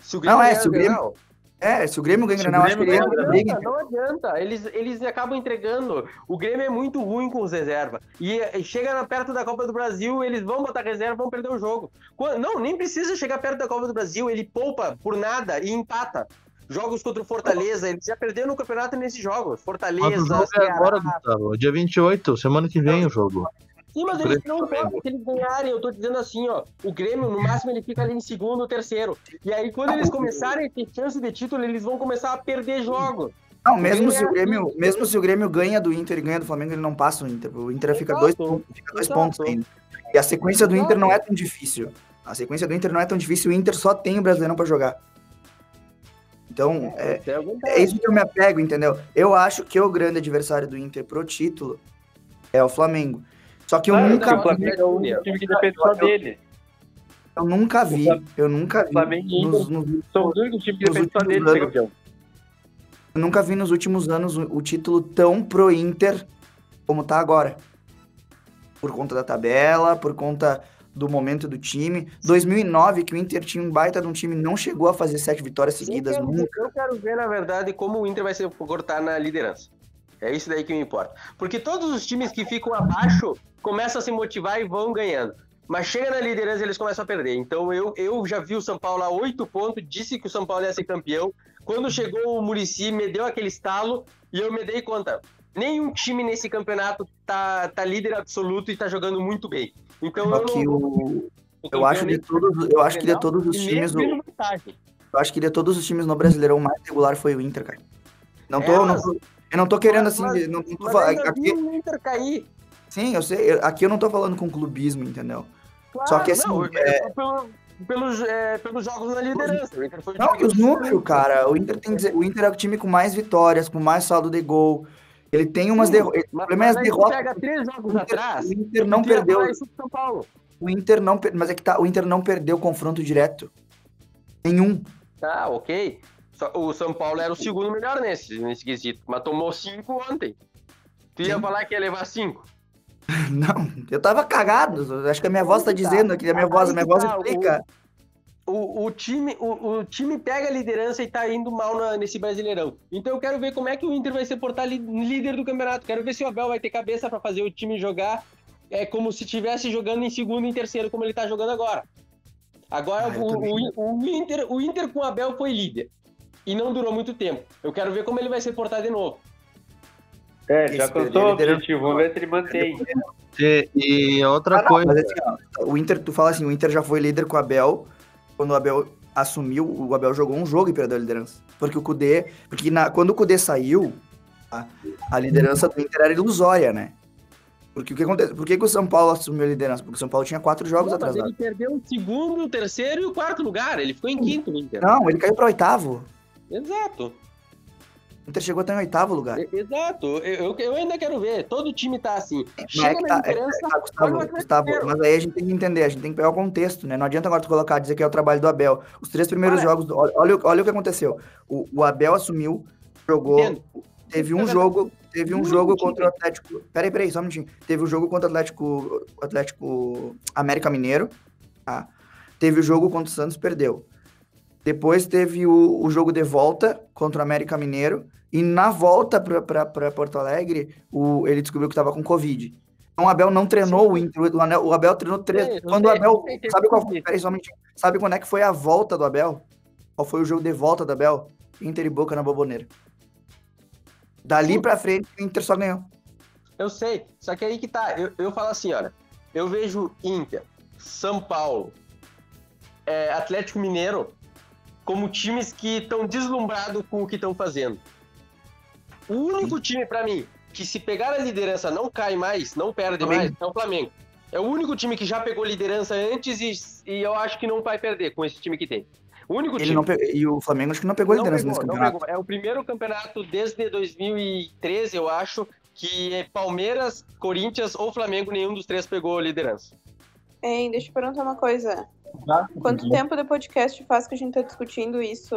Se o Não, é, ganhar se o Grêmio- Grenal, é, se o Grêmio ganha Grenal, acho que ele Grêmio entra ganha, na briga. Não, não adianta, eles, eles acabam entregando. O Grêmio é muito ruim com os reservas. E chega perto da Copa do Brasil, eles vão botar reserva, vão perder o jogo. Não, nem precisa chegar perto da Copa do Brasil, ele poupa por nada e empata. Jogos contra o Fortaleza, eles já perderam o campeonato nesses jogos. Mas o Fortaleza, jogo é agora, Gustavo. Dia 28, semana que vem o jogo. Sim, mas eles não podem, se eles ganharem, eu tô dizendo assim, ó, o Grêmio, no máximo, ele fica ali em segundo ou terceiro. E aí, quando eles começarem a ter chance de título, eles vão começar a perder jogos. Não, mesmo se é o Grêmio, mesmo se o Grêmio ganha do Inter e ganha do Flamengo, ele não passa o Inter. O Inter fica dois, Exato. fica dois Exato. pontos ainda. E a sequência do. Inter não é tão difícil. A sequência do Inter não é tão difícil, o Inter só tem o Brasileirão pra jogar. Então, é, Até algum É isso que eu me apego, entendeu? Eu acho que o grande adversário do Inter pro título é o Flamengo. Só que eu Claro, nunca, o Flamengo é o time que depende só dele. eu nunca vi, eu nunca vi, Flamengo e São os únicos times que dependem só últimos dele, ser anos- campeão. eu nunca vi nos últimos anos o, o título tão pro Inter como tá agora. Por conta da tabela, por conta do momento do time. 2009, que o Inter tinha um baita de um time, não chegou a fazer sete vitórias seguidas eu, nunca. quero, eu quero ver, na verdade, como o Inter vai se cortar na liderança. É isso daí que me importa. Porque todos os times que ficam abaixo começam a se motivar e vão ganhando. Mas chega na liderança e eles começam a perder. Então eu, eu já vi o São Paulo a oito pontos, disse que o São Paulo ia ser campeão. Quando chegou o Murici, me deu aquele estalo e eu me dei conta. Nenhum time nesse campeonato tá, tá líder absoluto e tá jogando muito bem. Então Só eu que não. o- o eu acho que de todos, eu acho que de todos os times, o- eu acho que de todos os times no Brasileirão o mais regular foi o Inter, cara. Não tô, É, não mas- tô- eu não tô querendo assim, mas- não, não tô falando- aqui, vi o Inter cair. sim, eu sei, eu- aqui eu não tô falando com clubismo, entendeu? Claro, Só que assim, não, é- pelo- pelos, é, pelos jogos na liderança. O Inter foi o Não, que os números, cara, o Inter tem o Inter é o time com mais vitórias, com mais saldo de gol. Ele tem umas derrotas. O problema é as derrotas. pega três jogos O Inter- atrás. o Inter não perdeu. São Paulo. O Inter não, mas é que tá, o Inter não perdeu confronto direto. Nenhum. Tá, ok. O São Paulo era o segundo melhor nesse, nesse quesito, mas tomou cinco ontem. Tu ia Sim. falar que ia levar cinco? Não, eu tava cagado. Acho que a minha voz tá dizendo aqui, a minha voz, a minha voz que tá, explica. O, o, time, o, o time pega a liderança e tá indo mal na- nesse Brasileirão. Então eu quero ver como é que o Inter vai se portar li- líder do campeonato. Quero ver se o Abel vai ter cabeça pra fazer o time jogar é como se estivesse jogando em segundo e em terceiro, como ele tá jogando agora. Agora Ah, o- o Inter, o Inter com o Abel foi líder. E não durou muito tempo. Eu quero ver como ele vai se portar de novo. É, já contou o objetivo. Vamos ver se ele mantém. E, e outra Ah, não, coisa, mas assim, ó, o Inter, tu fala assim, o Inter já foi líder com o Abel. Quando o Abel assumiu, o Abel jogou um jogo e perdeu a liderança. Porque o Cudê. Porque na- quando o Cudê saiu, a, a liderança do Inter era ilusória, né? Porque o que acontece? Por que, que o São Paulo assumiu a liderança? Porque o São Paulo tinha quatro jogos Não, mas atrasados. ele perdeu o segundo, o terceiro e o quarto lugar. Ele ficou em quinto no Inter. Não, ele caiu para oitavo. Exato. O Inter chegou até em oitavo lugar. Exato. Eu, eu- eu ainda quero ver. Todo time tá assim. Mas é Chega tá, é, liderança, é, tá, Gustavo, Gustavo, mas aí a gente tem que entender, a gente tem que pegar o contexto, né? Não adianta agora tu colocar, dizer que é o trabalho do Abel. Os três primeiros Olha. jogos, olha, olha, o- olha o que aconteceu. O, o Abel assumiu, jogou, Entendo. teve um jogo, teve um Muito jogo time. contra o Atlético. Peraí, peraí, só um minutinho. Teve o jogo contra o Atlético, Atlético América Mineiro, tá? Teve o jogo contra o Santos, perdeu. Depois teve o, o jogo de volta contra o América Mineiro. E na volta para Porto Alegre, o, ele descobriu que estava com Covid. Então o Abel não treinou o Inter. O o Abel treinou três. Eu quando o Abel. Sabe qual. Peraí. Sabe quando é que foi a volta do Abel? Qual foi o jogo de volta do Abel? Inter e Boca na Boboneira. Dali pra frente, o Inter só ganhou. Eu sei. Só que aí que tá. Eu, eu falo assim, olha. Eu vejo Inter, São Paulo, é, Atlético Mineiro como times que estão deslumbrados com o que estão fazendo. O único time, pra mim, que se pegar a liderança não cai mais, não perde Flamengo. mais, é o Flamengo. É o único time que já pegou liderança antes e, e eu acho que não vai perder com esse time que tem. O único Ele time. não E o Flamengo acho que não pegou Não liderança pegou, nesse campeonato. É o primeiro campeonato desde 2013, eu acho, que é Palmeiras, Corinthians ou Flamengo, nenhum dos três pegou liderança. Hein, deixa eu perguntar uma coisa. Tá? Quanto tempo de podcast faz que a gente tá discutindo isso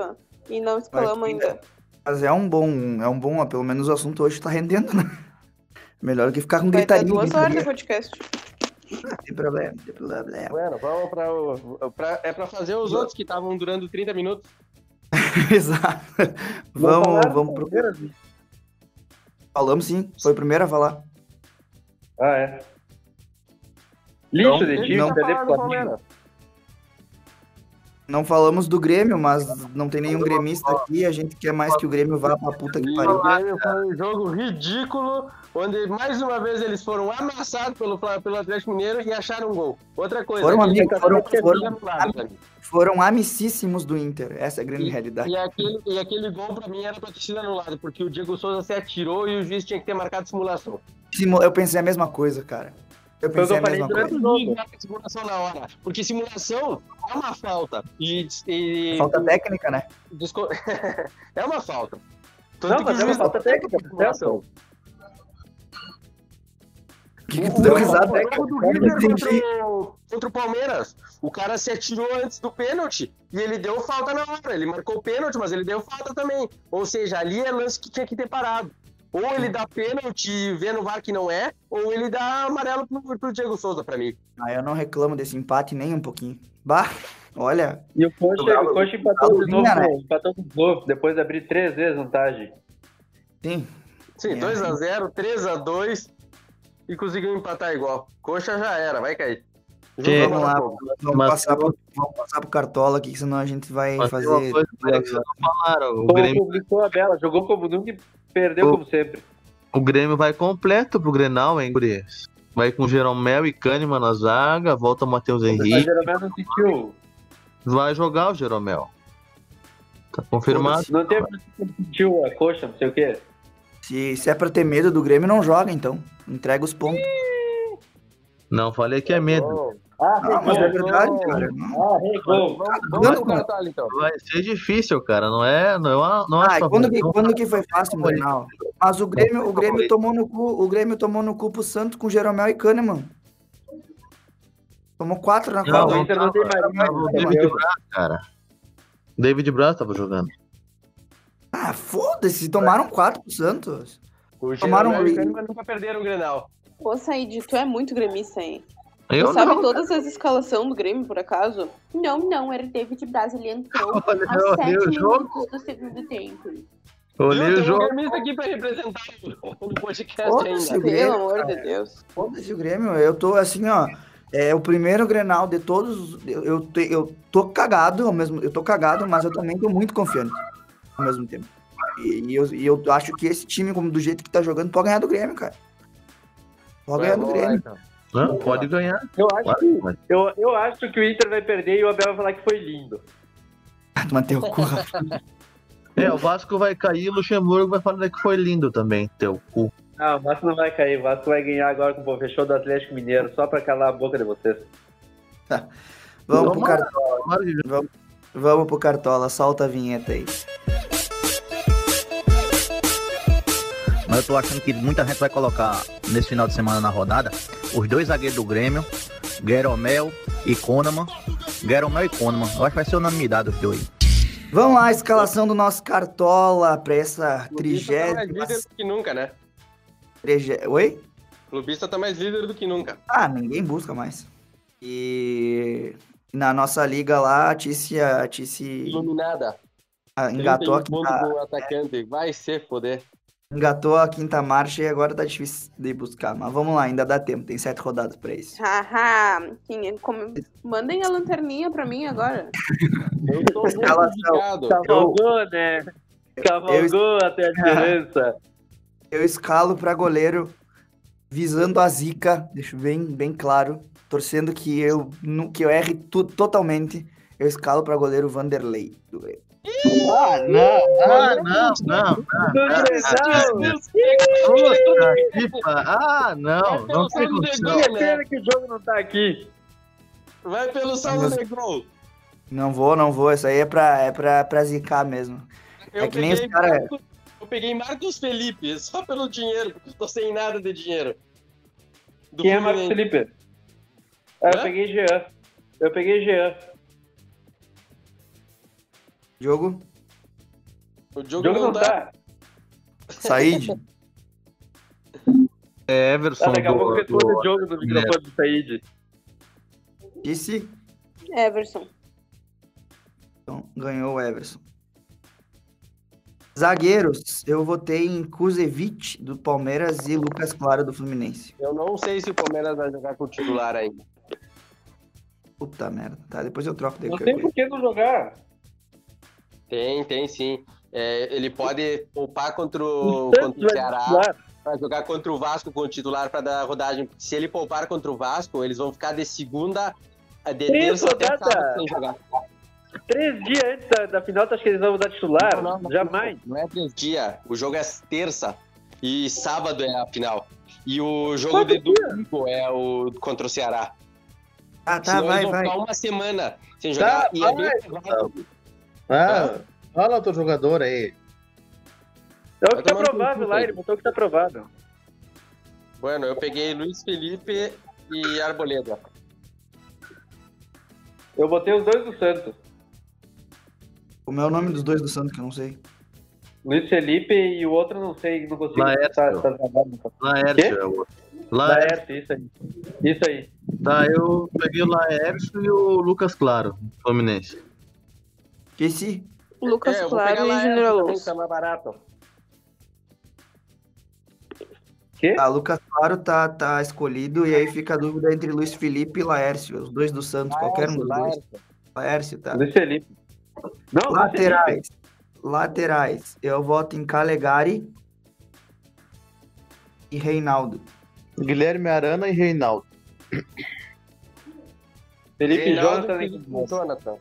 e não escalamos Vai, ainda? Mas é um bom, é um bom, pelo menos o assunto hoje tá rendendo, né? Melhor do que ficar com Vai gritaria. duas horas de gritaria. podcast. Não tem problema, tem problema. Bueno, vamos pra, o- pra- É pra fazer os outros que estavam durando 30 minutos. Exato. Vamos, vamos pro. Falamos sim, foi o primeiro a falar. Ah, é. Lixo Não, de time, não. Não falamos do Grêmio, mas não tem nenhum gremista aqui. A gente quer mais que o Grêmio vá pra puta que E pariu. o Grêmio foi um jogo ridículo, onde mais uma vez eles foram amassados pelo, pelo Atlético Mineiro e acharam um gol. Outra coisa, Foram amigos, jogador foram- foram-. Foram amicíssimos do Inter. Essa é a grande realidade. E aquele, e aquele gol pra mim era pra ter sido anulado, porque o Diego Souza se atirou e o juiz tinha que ter marcado simulação. Simu- Eu pensei a mesma coisa, cara. Eu Foi o que pensei eu a falei mesma coisa. o simulação na hora. Porque simulação é uma falta. E, e- Falta técnica, né? Desco- é uma falta. Tanto Não, mas o é uma falta técnica, simulação. O que, que tu deu risada, né, jogo do Eu River contra o, contra o Palmeiras. O cara se atirou antes do pênalti e ele deu falta na hora. Ele marcou o pênalti, mas ele deu falta também. Ou seja, ali é lance que tinha que ter parado. Ou ele dá pênalti vê no VAR que não é, ou ele dá amarelo pro, pro Diego Souza pra mim. Ah, eu não reclamo desse empate nem um pouquinho. Bah, olha, E o Coxa, o Coxa empatou de novo, né? empatou de novo, depois de abrir três vezes vantagem. sim. Sim, É. 2x0, 3x2 e conseguiu empatar igual. Coxa já era, vai cair. Que- Jogo Vamos lá, vamos Mas- passar, pro, vamos passar pro Cartola aqui, senão a gente vai Mas fazer. uma coisa que vocês não falaram. O Como Grêmio, publicou a Bela, jogou como nunca perdeu Ô. como sempre. o Grêmio vai completo pro Grenal, hein, Gurias? Vai com Jeromel e Kahneman na zaga, volta o Matheus Mas Henrique. Jeromel não sentiu. Vai jogar o Jeromel. Tá confirmado. Não teve não sentiu a coxa, não sei o quê. Se, se é pra ter medo do Grêmio, não joga, então. Entrega os pontos. Não falei que é medo. Ah, Não, mas é verdade, cara. Ah, então. Vai ser difícil, cara. Não é. Não é, não é Ah, e só quando que, não- quando que foi fácil, Grenal? Mas o Grêmio, o Grêmio tomou no cu, o Grêmio tomou no cu pro Santos com Jeromel e Kahneman. Tomou quatro na Não, Copa. não tem mais. Tava o David Braz, cara. David Braz tava jogando. Ah, foda-se, tomaram quatro pro Santos. O Tomaram e o Kahneman nunca perderam o Grenal. Ô, Said, tu é muito gremista, hein? Eu sabe não. todas as escalações do Grêmio, por acaso? Não, não, era David Braz, ele entrou Olha, eu aos olhei o sete jogo. minutos do segundo tempo. Olhei o Tem um jogo. aqui pra representar o podcast ainda. o Grêmio, Pelo amor de Deus. Foda-se o Grêmio. Eu tô assim, ó. É o primeiro Grenal de todos. Eu, eu, te- eu tô cagado ao mesmo. Eu tô cagado, mas eu também tô muito confiante ao mesmo tempo. E, e eu, e eu acho que esse time, como do jeito que tá jogando, pode ganhar do Grêmio, cara. Pode ganhar do Vamos lá, Grêmio. então. Não, pode ganhar. Eu acho, Claro, que, mas- eu, eu acho que o Inter vai perder e o Abel vai falar que foi lindo. Manter o cu. É, o Vasco vai cair e o Luxemburgo vai falar que foi lindo também, teu cu. Ah, o Vasco não vai cair. O Vasco vai ganhar agora com o fechou do Atlético Mineiro, só pra calar a boca de vocês. Vamos pro. Cartola. Que- Vamos pro Cartola. Solta a vinheta aí. Mas eu tô achando que muita gente vai colocar nesse final de semana na rodada os dois zagueiros do Grêmio, Gueromel e Konaman. Gueromel e Konaman. Eu acho que vai ser unanimidade os dois. Vamos lá, a escalação do nosso Cartola pra essa O Clubista tá mais trigésima. líder do que nunca, né? trigé- Oi? O Clubista tá mais líder do que nunca. Ah, ninguém busca mais. E na nossa liga lá, a Tice, a Tice Iluminada. ah, engatou, a 31 pontos quinta, do atacante. Vai ser foder. Engatou a quinta marcha e agora tá difícil de buscar. Mas vamos lá, ainda dá tempo, tem sete rodadas pra isso. Haha, é- como- mandem a lanterninha pra mim agora. Eu tô muito. Cavalgou, né? Cavalgou até a diferença. Eu escalo pra goleiro visando a zica, deixo bem, bem claro, torcendo que eu, que eu erre tudo totalmente. Eu escalo pra goleiro Vanderlei do Grêmio. Ah, não, não, não. Não, pa- Ah, não, não tem Vai pelo condição. pena que o jogo não tá aqui. Vai pelo saldo gol. Não vou, não vou. Isso aí é pra, é pra, pra zicar mesmo. Eu É que nem os peguei cara- Marcos- Eu peguei Marcos Felipe, só pelo dinheiro, porque eu tô sem nada de dinheiro. Do Quem é Marcos. Felipe? Ah, eu peguei Jean. Eu peguei Jean. Jogo, O O jogo, jogo não não tá. tá. Said. É Everson Ah, daqui a pouco do, responde do- o jogo do microfone do Said. Disse. Everson. Então, ganhou o Everson. Zagueiros, eu votei em Kuzevic do Palmeiras e Lucas Claro do Fluminense. Eu não sei se o Palmeiras vai jogar com o titular ainda. Puta merda. Tá, depois eu troco de Não tem por que não jogar. Tem, tem sim. É, ele pode poupar contra o, contra o vai Ceará para jogar contra o Vasco com o titular para dar rodagem. Se ele poupar contra o Vasco, eles vão ficar de segunda, a de Três terça até rodadas. sábado sem jogar. Três dias antes da, da final, tu acha que eles vão mudar titular? Não, não, Jamais. Não é três dias. O jogo é terça e sábado é a final. E o jogo Quanto de domingo é o contra o Ceará. Ah, tá, Senão vai, vai. ficar uma semana sem jogar. Tá, e é vai. bem provável. Ah, fala outro jogador aí. É o que tá cu, lá, ele botou o que tá aprovado. Bueno, eu peguei Luiz Felipe e Arboleda. Eu botei os dois do Santos. Como é o nome dos dois do Santos que eu não sei? Luiz Felipe e o outro não sei, não consigo. Laércio. Tá, tá. Laércio é o outro. Laércio. Laércio, isso aí. Isso aí. Tá, eu peguei o Laércio e o Lucas Claro, Fluminense. Esqueci. Lucas É, Claro e Laércio Júnior Alonso. Tá mais barato. Quê? Ah, Lucas Claro tá, tá escolhido e aí fica a dúvida entre Luiz Felipe e Laércio, os dois do Santos, qualquer um dos dois. Laércio, tá. Luiz Felipe. Não, Felipe. Laterais. Laterais. Eu voto em Calegari e Reinaldo. Guilherme Arana e Reinaldo. Felipe Reinaldo Jonathan. e Jonathan.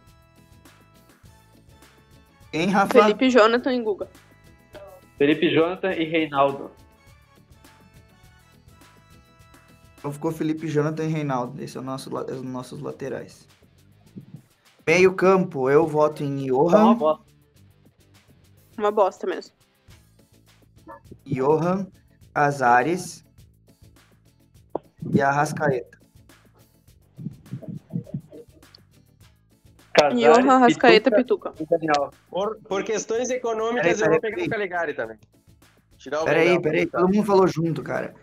Quem, Rafa? Felipe Jonathan e Guga. Felipe Jonathan e Reinaldo. Então ficou Felipe Jonathan e Reinaldo. Esse é o nosso, la- os nossos laterais. Meio campo, eu voto em Tá uma Johan. bosta. Uma bosta mesmo. Johan, Casares e Arrascaeta. Casares, Johan, Rascaeta, Pituca Pituca. e Daniel. Por, por questões econômicas, Peraí, eu peraí, vou pegar peraí. o Calegari também. Tirar o Peraí, peraí, todo mundo falou junto, cara.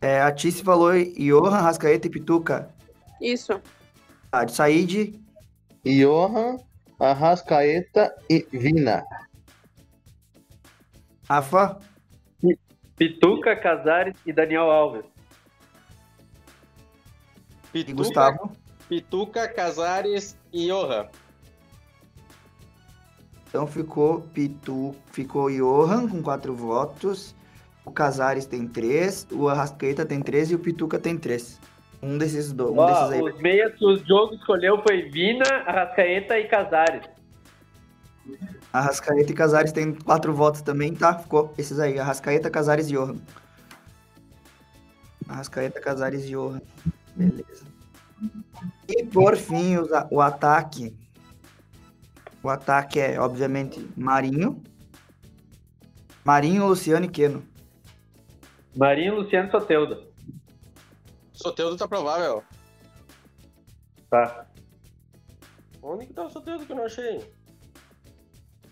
É, a Tice falou Johan, Arrascaeta e Pituca. Isso. Tá, de Said, Johan, Arrascaeta e Vina. Rafa, Pituca, Casares e Daniel Alves. e Pituca, Gustavo. Pituca, Casares e Johan. Então ficou Pitu, ficou Johan com quatro votos. O Casares tem três, o Arrascaeta tem três e o Pituca tem três. Um desses dois, um Ó, desses aí. os meias que o jogo escolheu foi Vina, Arrascaeta e Casares. Arrascaeta e Casares tem quatro votos também, tá? Ficou esses aí, Arrascaeta, Casares e Johan. Arrascaeta, Casares e Johan. Beleza. E por fim, a- o ataque. O ataque é, obviamente, Marinho. Marinho, Luciano e Queno. Marinho, Luciano e Soteudo. Soteudo tá provável. Tá. Onde que tá o Soteudo que eu não achei?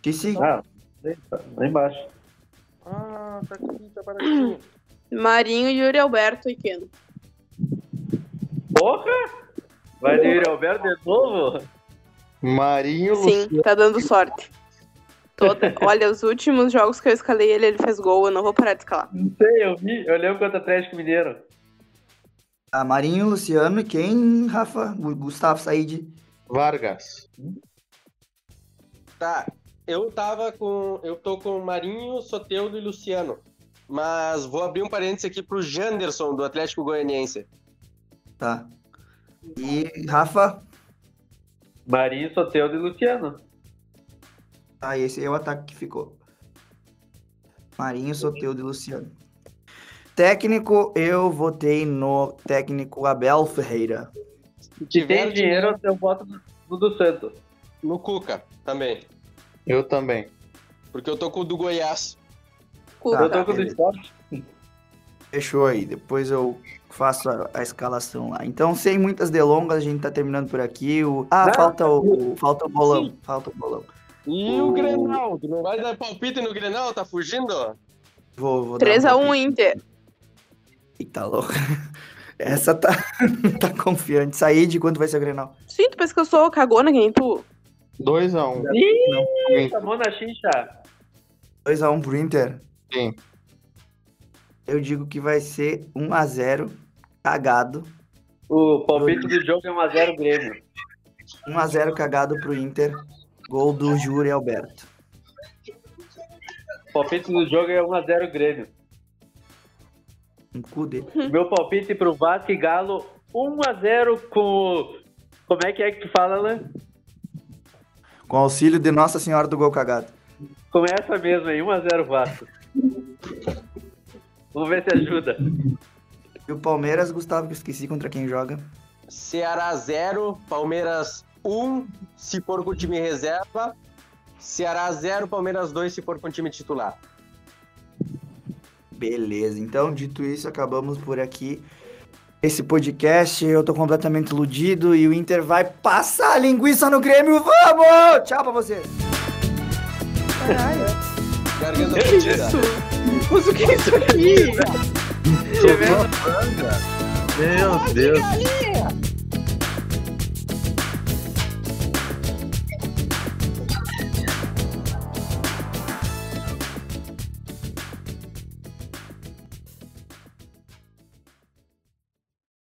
Disse Ah, tá lá embaixo. Ah, tá aqui, tá baratinho. Marinho, Yuri Alberto e Keno. Porra! Vai de Alberto de novo? Marinho, Sim, Luciano. tá dando sorte. Toda. Olha, os últimos jogos que eu escalei ele, ele fez gol. Eu não vou parar de escalar. Não sei, eu vi. Eu lembro contra o Atlético Mineiro. a Marinho, Luciano e quem, Rafa? O Gustavo Said. Vargas. Tá, eu tava com. Eu tô com Marinho, Soteudo e Luciano. Mas vou abrir um parênteses aqui pro Janderson, do Atlético Goianiense. Tá. E Rafa? Marinho, Soteudo e Luciano. Tá, esse é o ataque que ficou. Marinho, Soteudo e Luciano. Técnico, eu votei no técnico Abel Ferreira. Se tiver tem dinheiro, eu voto no- do Santos. no Cuca também. Eu também. Porque eu tô com o do Goiás. Cuca. Tá, eu tô com o do beleza. esporte. Fechou aí, depois eu faço a, a escalação lá. Então, sem muitas delongas, a gente tá terminando por aqui. O... Ah, Não. falta o, o- falta o bolão. Falta o bolão. E o Grenal? Tu não vai dar palpite no Grenal? Tá fugindo? Vou, vou dar 3x1 palpite. Inter. Eita, louco. Essa tá, tá confiante. Sair de quanto vai ser o Grenal? Sim, tu pensa que eu sou cagona que nem tu? 2x1. Ih, chamou na xincha. 2x1 pro Inter? Sim. Eu digo que vai ser 1x0, cagado. O palpite do jogo é 1x0 Grêmio. 1x0 cagado pro Inter. Gol do Júri Alberto. O palpite do jogo é 1x0 Grêmio. Um cu dele. Meu palpite pro Vasco e Galo 1x0 com. Como é que é que tu fala, Alan? Com auxílio de Nossa Senhora do Gol Cagado. Com essa mesmo aí, 1x0 Vasco. Vamos ver se ajuda. E o Palmeiras, Gustavo, que eu esqueci contra quem joga. Ceará 0, Palmeiras 1, se for com o time reserva. Ceará 0, Palmeiras 2, se for com o time titular. Beleza, então, dito isso, acabamos por aqui esse podcast. Eu tô completamente iludido e o Inter vai passar a linguiça no Grêmio. Vamos! Tchau pra vocês. Caralho. Garganta isso? Mas o que é isso aqui? Meu Deus.